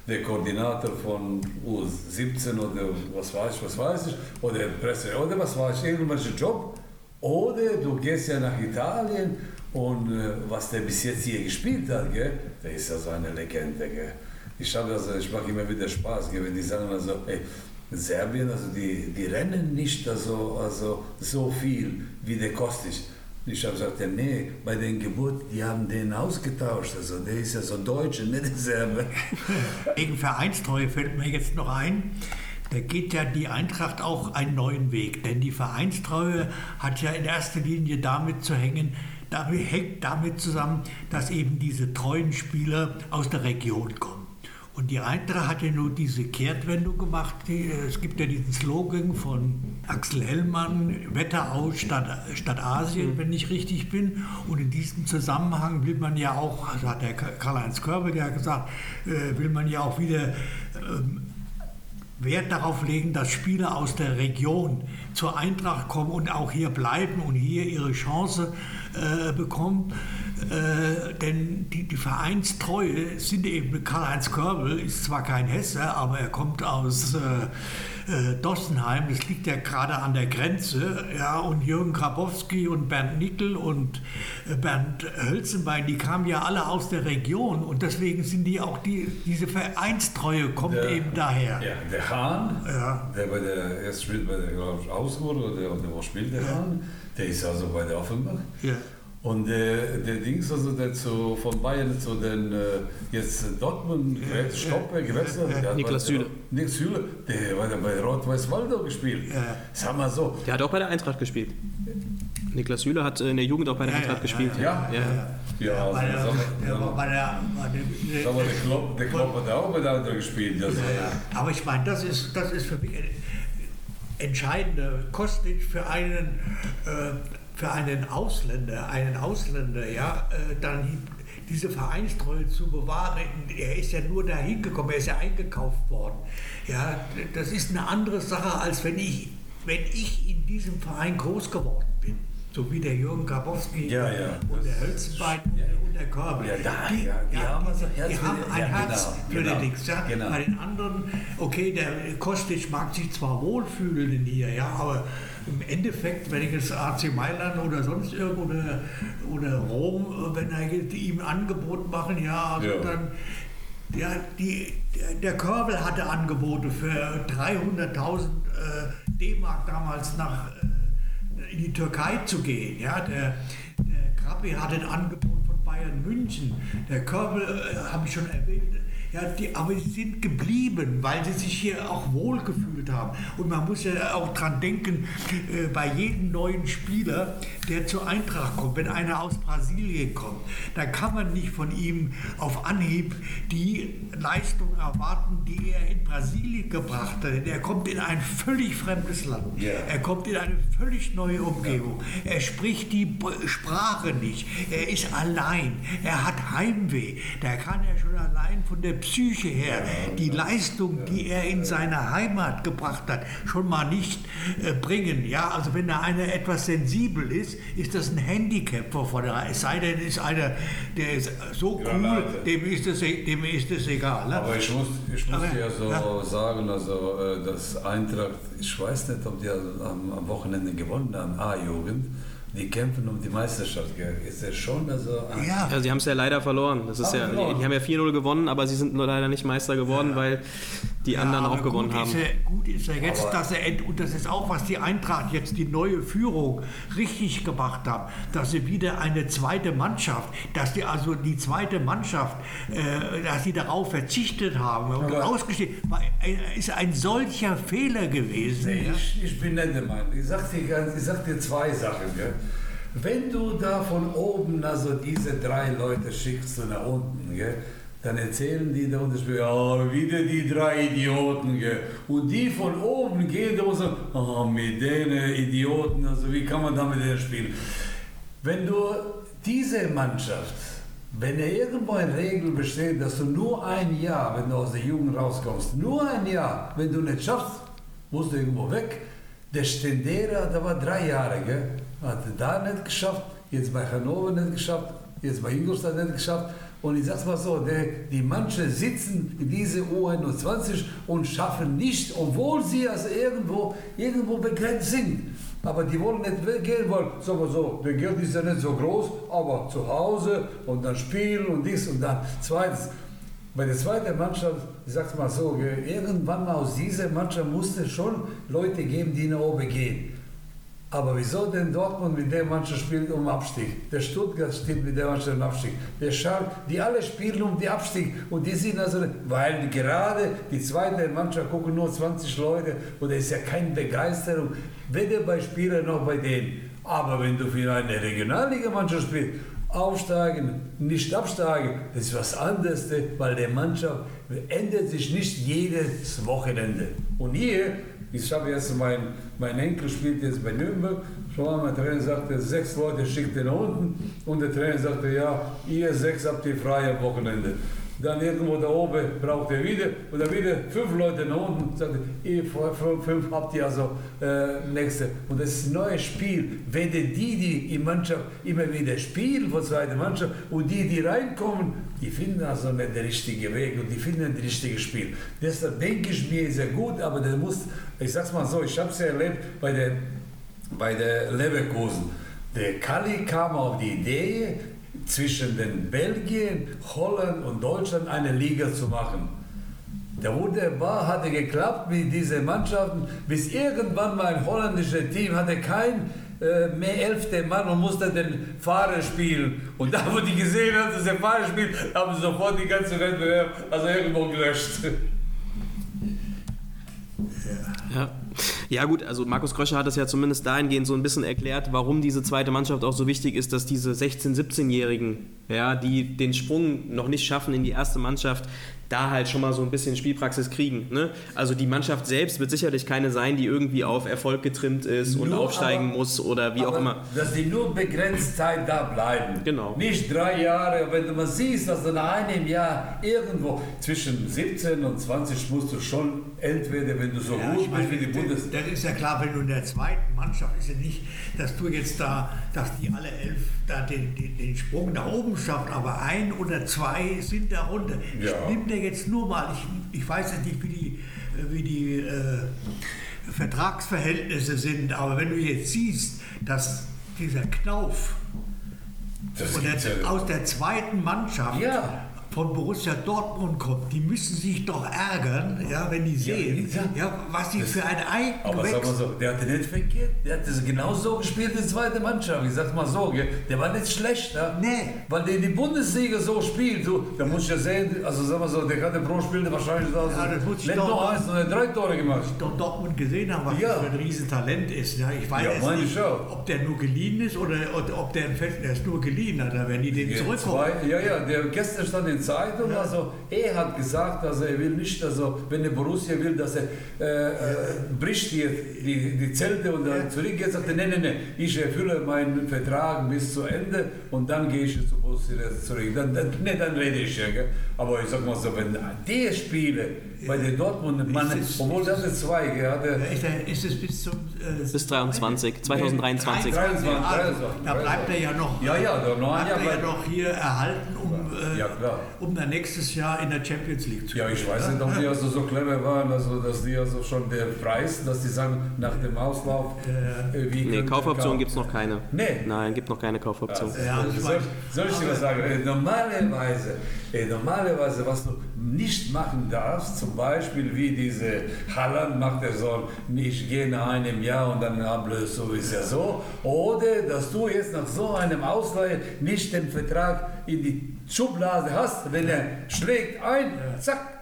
der Koordinator von U17 oder was weiß ich, was weiß ich, oder Presse, oder was weiß ich, irgendwelchen Job. Oder du gehst ja nach Italien und äh, was der bis jetzt hier gespielt hat, gell, der ist ja so eine Legende. Gell. Ich habe also, ich mache immer wieder Spaß, wenn die sagen also, ey, Serbien, also die, die rennen nicht also, also so viel wie der Kostic. Ich habe gesagt, ja, nee, bei den Geburt, die haben den ausgetauscht. Also der ist ja so Deutsche, nicht der Serbe. Wegen Vereinstreue fällt mir jetzt noch ein, da geht ja die Eintracht auch einen neuen Weg. Denn die Vereinstreue hat ja in erster Linie damit zu hängen, damit, hängt damit zusammen, dass eben diese treuen Spieler aus der Region kommen. Und die Eintracht hat ja nur diese Kehrtwendung gemacht. Äh, es gibt ja diesen Slogan von Axel Hellmann, Wetterau statt, statt Asien, wenn ich richtig bin. Und in diesem Zusammenhang will man ja auch, also hat der Karl-Heinz Körbel ja gesagt, äh, will man ja auch wieder ähm, Wert darauf legen, dass Spieler aus der Region zur Eintracht kommen und auch hier bleiben und hier ihre Chance äh, bekommen. Äh, denn die, die, Vereinstreue sind eben, Karl-Heinz Körbel ist zwar kein Hesse, aber er kommt aus äh, äh, Dossenheim, das liegt ja gerade an der Grenze, ja, und Jürgen Grabowski und Bernd Nickel und äh, Bernd Hölzenbein, die kamen ja alle aus der Region und deswegen sind die auch, die, diese Vereinstreue kommt der, eben daher. Ja, der Hahn, ja. der bei der, erst spielt bei der, glaube ich, Augsburg oder, der, wo spielt der ja. Hahn, der ist also bei der Offenbach. Ja. Und der, der Dings, also der zu, von Bayern zu den äh, jetzt Dortmund, ja, Stoppe gewechselt ja, ja, Niklas Süle. Niklas Süle, der hat bei Rot-Weiß-Waldo gespielt. Ja. Sag mal so. Der hat auch bei der Eintracht gespielt. Niklas Süle hat in der Jugend auch bei der Eintracht gespielt. Ja, ja. Ja, bei der, bei der, der Klopp hat auch bei der Eintracht gespielt. Also. Aber ich meine, das ist, das ist für mich entscheidender Kostic für einen äh, für einen Ausländer, einen Ausländer, ja, äh, dann diese Vereinstreue zu bewahren. Er ist ja nur dahin gekommen, er ist ja eingekauft worden. Ja, das ist eine andere Sache, als wenn ich, wenn ich in diesem Verein groß geworden So wie der Jürgen Grabowski ja, ja, und der Hölzenbein ja, und der Körbel. Ja, da, die, ja, die, haben, also die haben ein Herz genau, für genau, den Dings. Genau. Bei den anderen, okay, der Kostic mag sich zwar wohlfühlen hier, ja, aber im Endeffekt, wenn ich jetzt AC Mailand oder sonst irgendwo oder, oder Rom, wenn er ihm ein Angebot machen, ja, also dann ja, die, der, der Körbel hatte Angebote für 300.000 äh, D-Mark damals nach, äh, in die Türkei zu gehen. Ja, der, der Krabbe hatte ein Angebot von Bayern München. Der Körbel, äh, habe ich schon erwähnt, ja, die, aber sie sind geblieben, weil sie sich hier auch wohlgefühlt haben. Und man muss ja auch dran denken, äh, bei jedem neuen Spieler, der zur Eintracht kommt, wenn einer aus Brasilien kommt, dann kann man nicht von ihm auf Anhieb die Leistung erwarten, die er in Brasilien gebracht hat. Er kommt in ein völlig fremdes Land. Yeah. Er kommt in eine völlig neue Umgebung. Er spricht die Sprache nicht. Er ist allein. Er hat Heimweh. Da kann er schon allein von der Psyche her die Leistung, die er in seiner Heimat gebracht hat, schon mal nicht äh, bringen. Ja, also wenn da einer etwas sensibel ist, ist das ein Handicap, wovon er, es sei denn, ist einer, der ist so cool, dem ist es, dem ist es egal. Ne? Aber ich muss, ich muss dir so ja. sagen, also äh, das Eintracht, ich weiß nicht, ob die am, am Wochenende gewonnen haben, A-Jugend die kämpfen um die Meisterschaft. Ist das schon also. Ja, ja sie haben es ja leider verloren. Das ist ja, die, die, haben ja 4-0 gewonnen, aber sie sind nur leider nicht Meister geworden, ja. weil die ja, anderen auch gewonnen haben. Ist er, gut ist ja jetzt, aber dass er, und das ist auch, was die Eintracht jetzt die neue Führung richtig gemacht hat, dass sie wieder eine zweite Mannschaft, dass die also die zweite Mannschaft, äh, dass sie darauf verzichtet haben und ausgestellt, ist ein solcher Fehler gewesen. Nee, ich, ich, bin nicht der Meinung. Ich sag dir, ich sag dir zwei Sachen. Gell? Wenn du da von oben also diese drei Leute schickst nach unten, gell? dann erzählen die da unten, ja, wieder die drei Idioten. Gell? Und die von oben gehen da und sagen, oh, mit den Idioten, also wie kann man da mit denen spielen? Wenn du diese Mannschaft, wenn er irgendwo eine Regel besteht, dass du nur ein Jahr, wenn du aus der Jugend rauskommst, nur ein Jahr, wenn du nicht schaffst, musst du irgendwo weg. Der Stendera, der war drei Jahre, gell? Hat da nicht geschafft, jetzt bei Hannover nicht geschafft, jetzt bei Ingolstadt nicht geschafft. Und ich sag's mal so, der, die manche sitzen in diese U21 und schaffen nicht, obwohl sie also irgendwo, irgendwo begrenzt sind. Aber die wollen nicht gehen wollen. Sagen wir so, der Geld ist ja nicht so groß, aber zu Hause und dann spielen und dies und dann. Zweitens, Bei der zweiten Mannschaft, ich sag's mal so, irgendwann aus dieser Mannschaft musste schon Leute geben, die nach oben gehen. Aber wieso denn Dortmund mit der Mannschaft spielt um Abstieg? Der Stuttgart spielt mit der Mannschaft um Abstieg. Der Schalke, die alle spielen um den Abstieg. Und die sind also, weil gerade die zweite Mannschaft gucken nur 20 Leute und es ist ja keine Begeisterung, weder bei Spielern noch bei denen. Aber wenn du für eine Regionalligamannschaft spielst, aufsteigen, nicht absteigen, das ist was anderes, weil der Mannschaft ändert sich nicht jedes Wochenende. Und hier, ich habe jetzt mein, mein Enkel spielt jetzt bei Nürnberg, schon mein Trainer sagte, sechs Leute schickt nach unten und der Trainer sagte, ja, ihr sechs habt ihr frei am Wochenende. Dann irgendwo da oben braucht er wieder und dann wieder fünf Leute nach unten. Sagt ihr fünf habt ihr also äh, nächste. Und das ist ein neues Spiel. Wenn die, die im Mannschaft immer wieder spielen von zweiter Mannschaft und die, die reinkommen, die finden also nicht den richtigen Weg und die finden das richtige Spiel. Deshalb denke ich mir, ist ja gut, aber der muss, ich sag's mal so, ich habe es ja erlebt bei der, bei der Leverkusen. Der Kali kam auf die Idee, zwischen den Belgien, Holland und Deutschland eine Liga zu machen. Der wunderbar hatte geklappt mit diesen Mannschaften, bis irgendwann mal ein holländisches Team hatte kein äh, mehr elfte Mann und musste den Fahrer spielen. Und da, wo die gesehen haben, dass der Fahrer spielt, haben sie sofort die ganze Wettbewerb also irgendwo gelöscht. Ja. Ja gut, also Markus Kröscher hat es ja zumindest dahingehend so ein bisschen erklärt, warum diese zweite Mannschaft auch so wichtig ist, dass diese 16-, 17-Jährigen, ja, die den Sprung noch nicht schaffen in die erste Mannschaft, da halt schon mal so ein bisschen Spielpraxis kriegen. Ne? Also die Mannschaft selbst wird sicherlich keine sein, die irgendwie auf Erfolg getrimmt ist und aufsteigen aber, muss oder wie auch immer. Dass die nur begrenzt Zeit da bleiben. Genau. Nicht drei Jahre. Wenn du mal siehst, dass du nach einem Jahr irgendwo zwischen 17 und 20 musst du schon entweder, wenn du so ja, gut bist wie die Bundes... Das ist ja klar, wenn du in der zweiten Mannschaft ist ja nicht, dass du jetzt da, dass die alle elf da den, den, den Sprung nach oben schaffen, aber ein oder zwei sind da runter. Ja. Ich mir jetzt nur mal, ich, ich weiß jetzt nicht, wie die, wie die äh, Vertragsverhältnisse sind, aber wenn du jetzt siehst, dass dieser Knauf der, aus der zweiten Mannschaft ja von Borussia Dortmund kommt, die müssen sich doch ärgern, ja, wenn die sehen, ja, ja was sie für ein Ei Aber sag mal so, der hatte nicht verkehrt, der hat das genauso gespielt in der zweiten Mannschaft. Ich sag's mal so, der war nicht schlecht, ja? nee. weil der die Bundesliga so spielt. So, da muss ich ja sehen, also sag mal so, der hatte pro Spiel wahrscheinlich so, ja, das muss nicht nur eins, sondern drei Tore gemacht. Ich doch Dortmund gesehen haben, was ja. für ein Riesentalent ist. Ja, ich weiß ja, nicht, ob der nur geliehen ist oder, ob der, der ist nur geliehen hat, da werden die den zurückkommen. Ja, ja, der gestern stand in Zeitung, ja. also er hat gesagt, also er will nicht, also wenn der Borussia will, dass er äh, äh, bricht hier die, die Zelte und dann ja. zurückgeht, sagt er, nein, nein, nein, ich erfülle meinen Vertrag bis zu Ende und dann gehe ich zu Borussia zurück. Dann, dann, nee, dann rede ich ja. Gell? Aber ich sag mal so, wenn die Spiele bei den Dortmund, man, obwohl das ist zwei, hatte, ist es bis zum äh, bis 23, 2023. 23, 23, da bleibt er ja noch. Ja, ja, da noch bleibt er ja noch hier erhalten, um, äh, ja, um dann nächstes Jahr in der Champions League zu Ja, ich weiß nicht, ob die also so clever waren, also, dass die also schon der Preis, dass die sagen, nach dem Auslauf. Äh, wie nee, Kaufoption gibt es noch keine. Nee. Nein, gibt noch keine Kaufoption. Ja, also, soll, soll ich dir was sagen? Äh, normalerweise, äh, normalerweise, was du nicht machen darfst, zum Beispiel wie diese Halland macht, er soll nicht gehen nach einem Jahr und dann ablösen, so ist ja so. Oder dass du jetzt nach so einem Ausleihe nicht den Vertrag in die Schublade hast, wenn er schlägt ein, zack,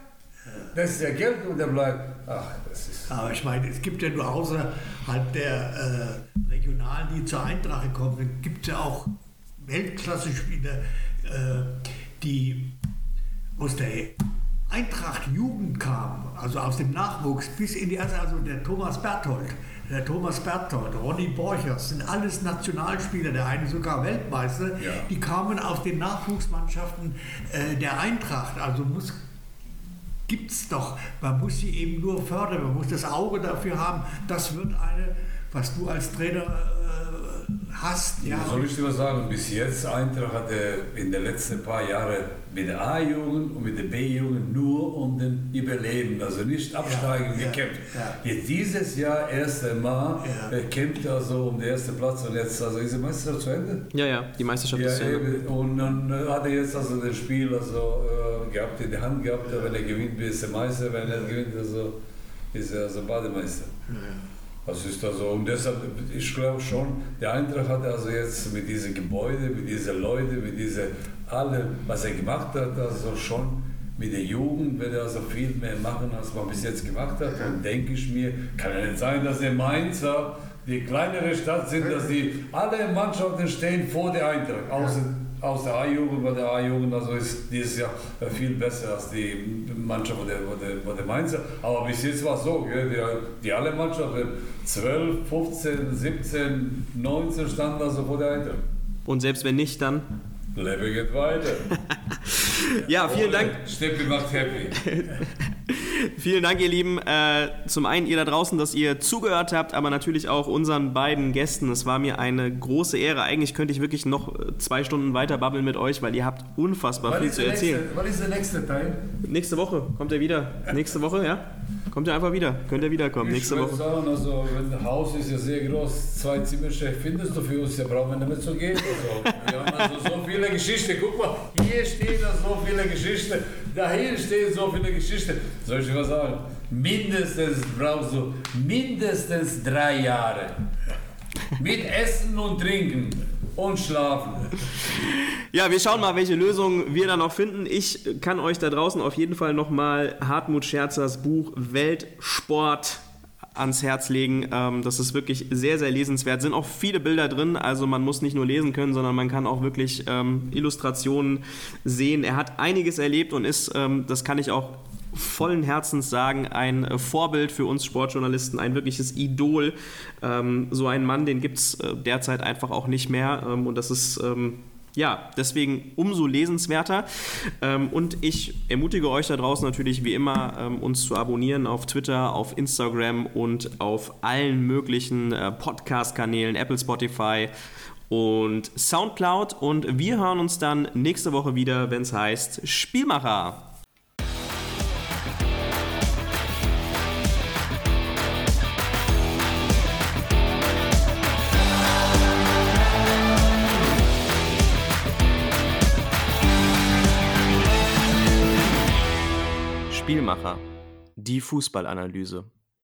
das ist ja Geld und er bleibt. Ach, das ist. Aber ich meine, es gibt ja nur außerhalb der äh, Regionalen, die zur Eintracht kommen, gibt es ja auch Weltklasse-Spieler, äh, die aus der Eintracht Jugend kam, also aus dem Nachwuchs bis in die erste, also der Thomas Berthold, der Thomas Berthold, Ronny Borchers, sind alles Nationalspieler, der eine sogar Weltmeister, ja. die kamen aus den Nachwuchsmannschaften äh, der Eintracht. Also muss gibt es doch, man muss sie eben nur fördern, man muss das Auge dafür haben. Das wird eine, was du als Trainer äh, hast. Ja. Soll ich dir was sagen? Bis jetzt Eintracht hatte in den letzten paar Jahren mit der A-Jugend und mit der B-Jugend nur um den Überleben, also nicht absteigen, ja, gekämpft. Ja, ja. Jetzt dieses Jahr erste Mal ja. kämpft also um den ersten Platz und jetzt also ist die Meisterschaft zu Ende. Ja, ja, die Meisterschaft ist zu Ende. Und dann hat er jetzt also das Spiel also gehabt, in der Hand gehabt, wenn er gewinnt, ist er Meister, wenn er gewinnt, also, ist er also Bademeister. Ja. Das ist also, und deshalb, ich glaube schon, der Eintracht hat also jetzt mit diesen Gebäuden, mit diesen Leuten, mit diesen, allem, was er gemacht hat, also schon mit der Jugend wird er also viel mehr machen, als man bis jetzt gemacht hat. Und denke ich mir, kann ja nicht sein, dass der Mainzer die kleinere Stadt sind, dass die alle Mannschaften stehen vor der Eintracht, außer aus der A-Jugend, weil der A-Jugend also ist dieses Jahr viel besser als die Mannschaft der, der, der Mainzer. Aber bis jetzt war es so, gell, die, die alle Mannschaften 12, 15, 17, 19 standen also vor der Eintracht. Und selbst wenn nicht, dann? Lebe geht weiter. ja, vielen Dank. Steppi macht happy. Vielen Dank, ihr Lieben. Äh, zum einen ihr da draußen, dass ihr zugehört habt, aber natürlich auch unseren beiden Gästen. Es war mir eine große Ehre. Eigentlich könnte ich wirklich noch äh, zwei Stunden weiter babbeln mit euch, weil ihr habt unfassbar was viel zu erzählen. Nächste, was ist der nächste Teil? Nächste Woche kommt er wieder. Nächste Woche, ja? Kommt er einfach wieder. Könnt ihr wiederkommen. Ich nächste Woche. Sagen, also, wenn das Haus ist ja sehr groß, zwei Zimmerchef findest du für uns, ja brauchen wir nicht mehr zu gehen. Also, wir haben also so viele Geschichten. Guck mal, hier stehen so viele Geschichten, dahin stehen so viele Geschichten. Soll ich was sagen? Mindestens brauchst du mindestens drei Jahre. Mit Essen und Trinken und schlafen. Ja, wir schauen mal, welche Lösungen wir da noch finden. Ich kann euch da draußen auf jeden Fall nochmal Hartmut Scherzers Buch Weltsport ans Herz legen. Ähm, das ist wirklich sehr, sehr lesenswert. Sind auch viele Bilder drin, also man muss nicht nur lesen können, sondern man kann auch wirklich ähm, Illustrationen sehen. Er hat einiges erlebt und ist, ähm, das kann ich auch vollen Herzens sagen, ein äh, Vorbild für uns Sportjournalisten, ein wirkliches Idol. Ähm, so einen Mann, den gibt es äh, derzeit einfach auch nicht mehr. Ähm, und das ist ähm, ja, deswegen umso lesenswerter. Ähm, und ich ermutige euch da draußen natürlich wie immer, ähm, uns zu abonnieren auf Twitter, auf Instagram und auf allen möglichen äh, Podcast-Kanälen, Apple, Spotify und Soundcloud. Und wir hören uns dann nächste Woche wieder, wenn es heißt Spielmacher. Spielmacher. Die Fußballanalyse.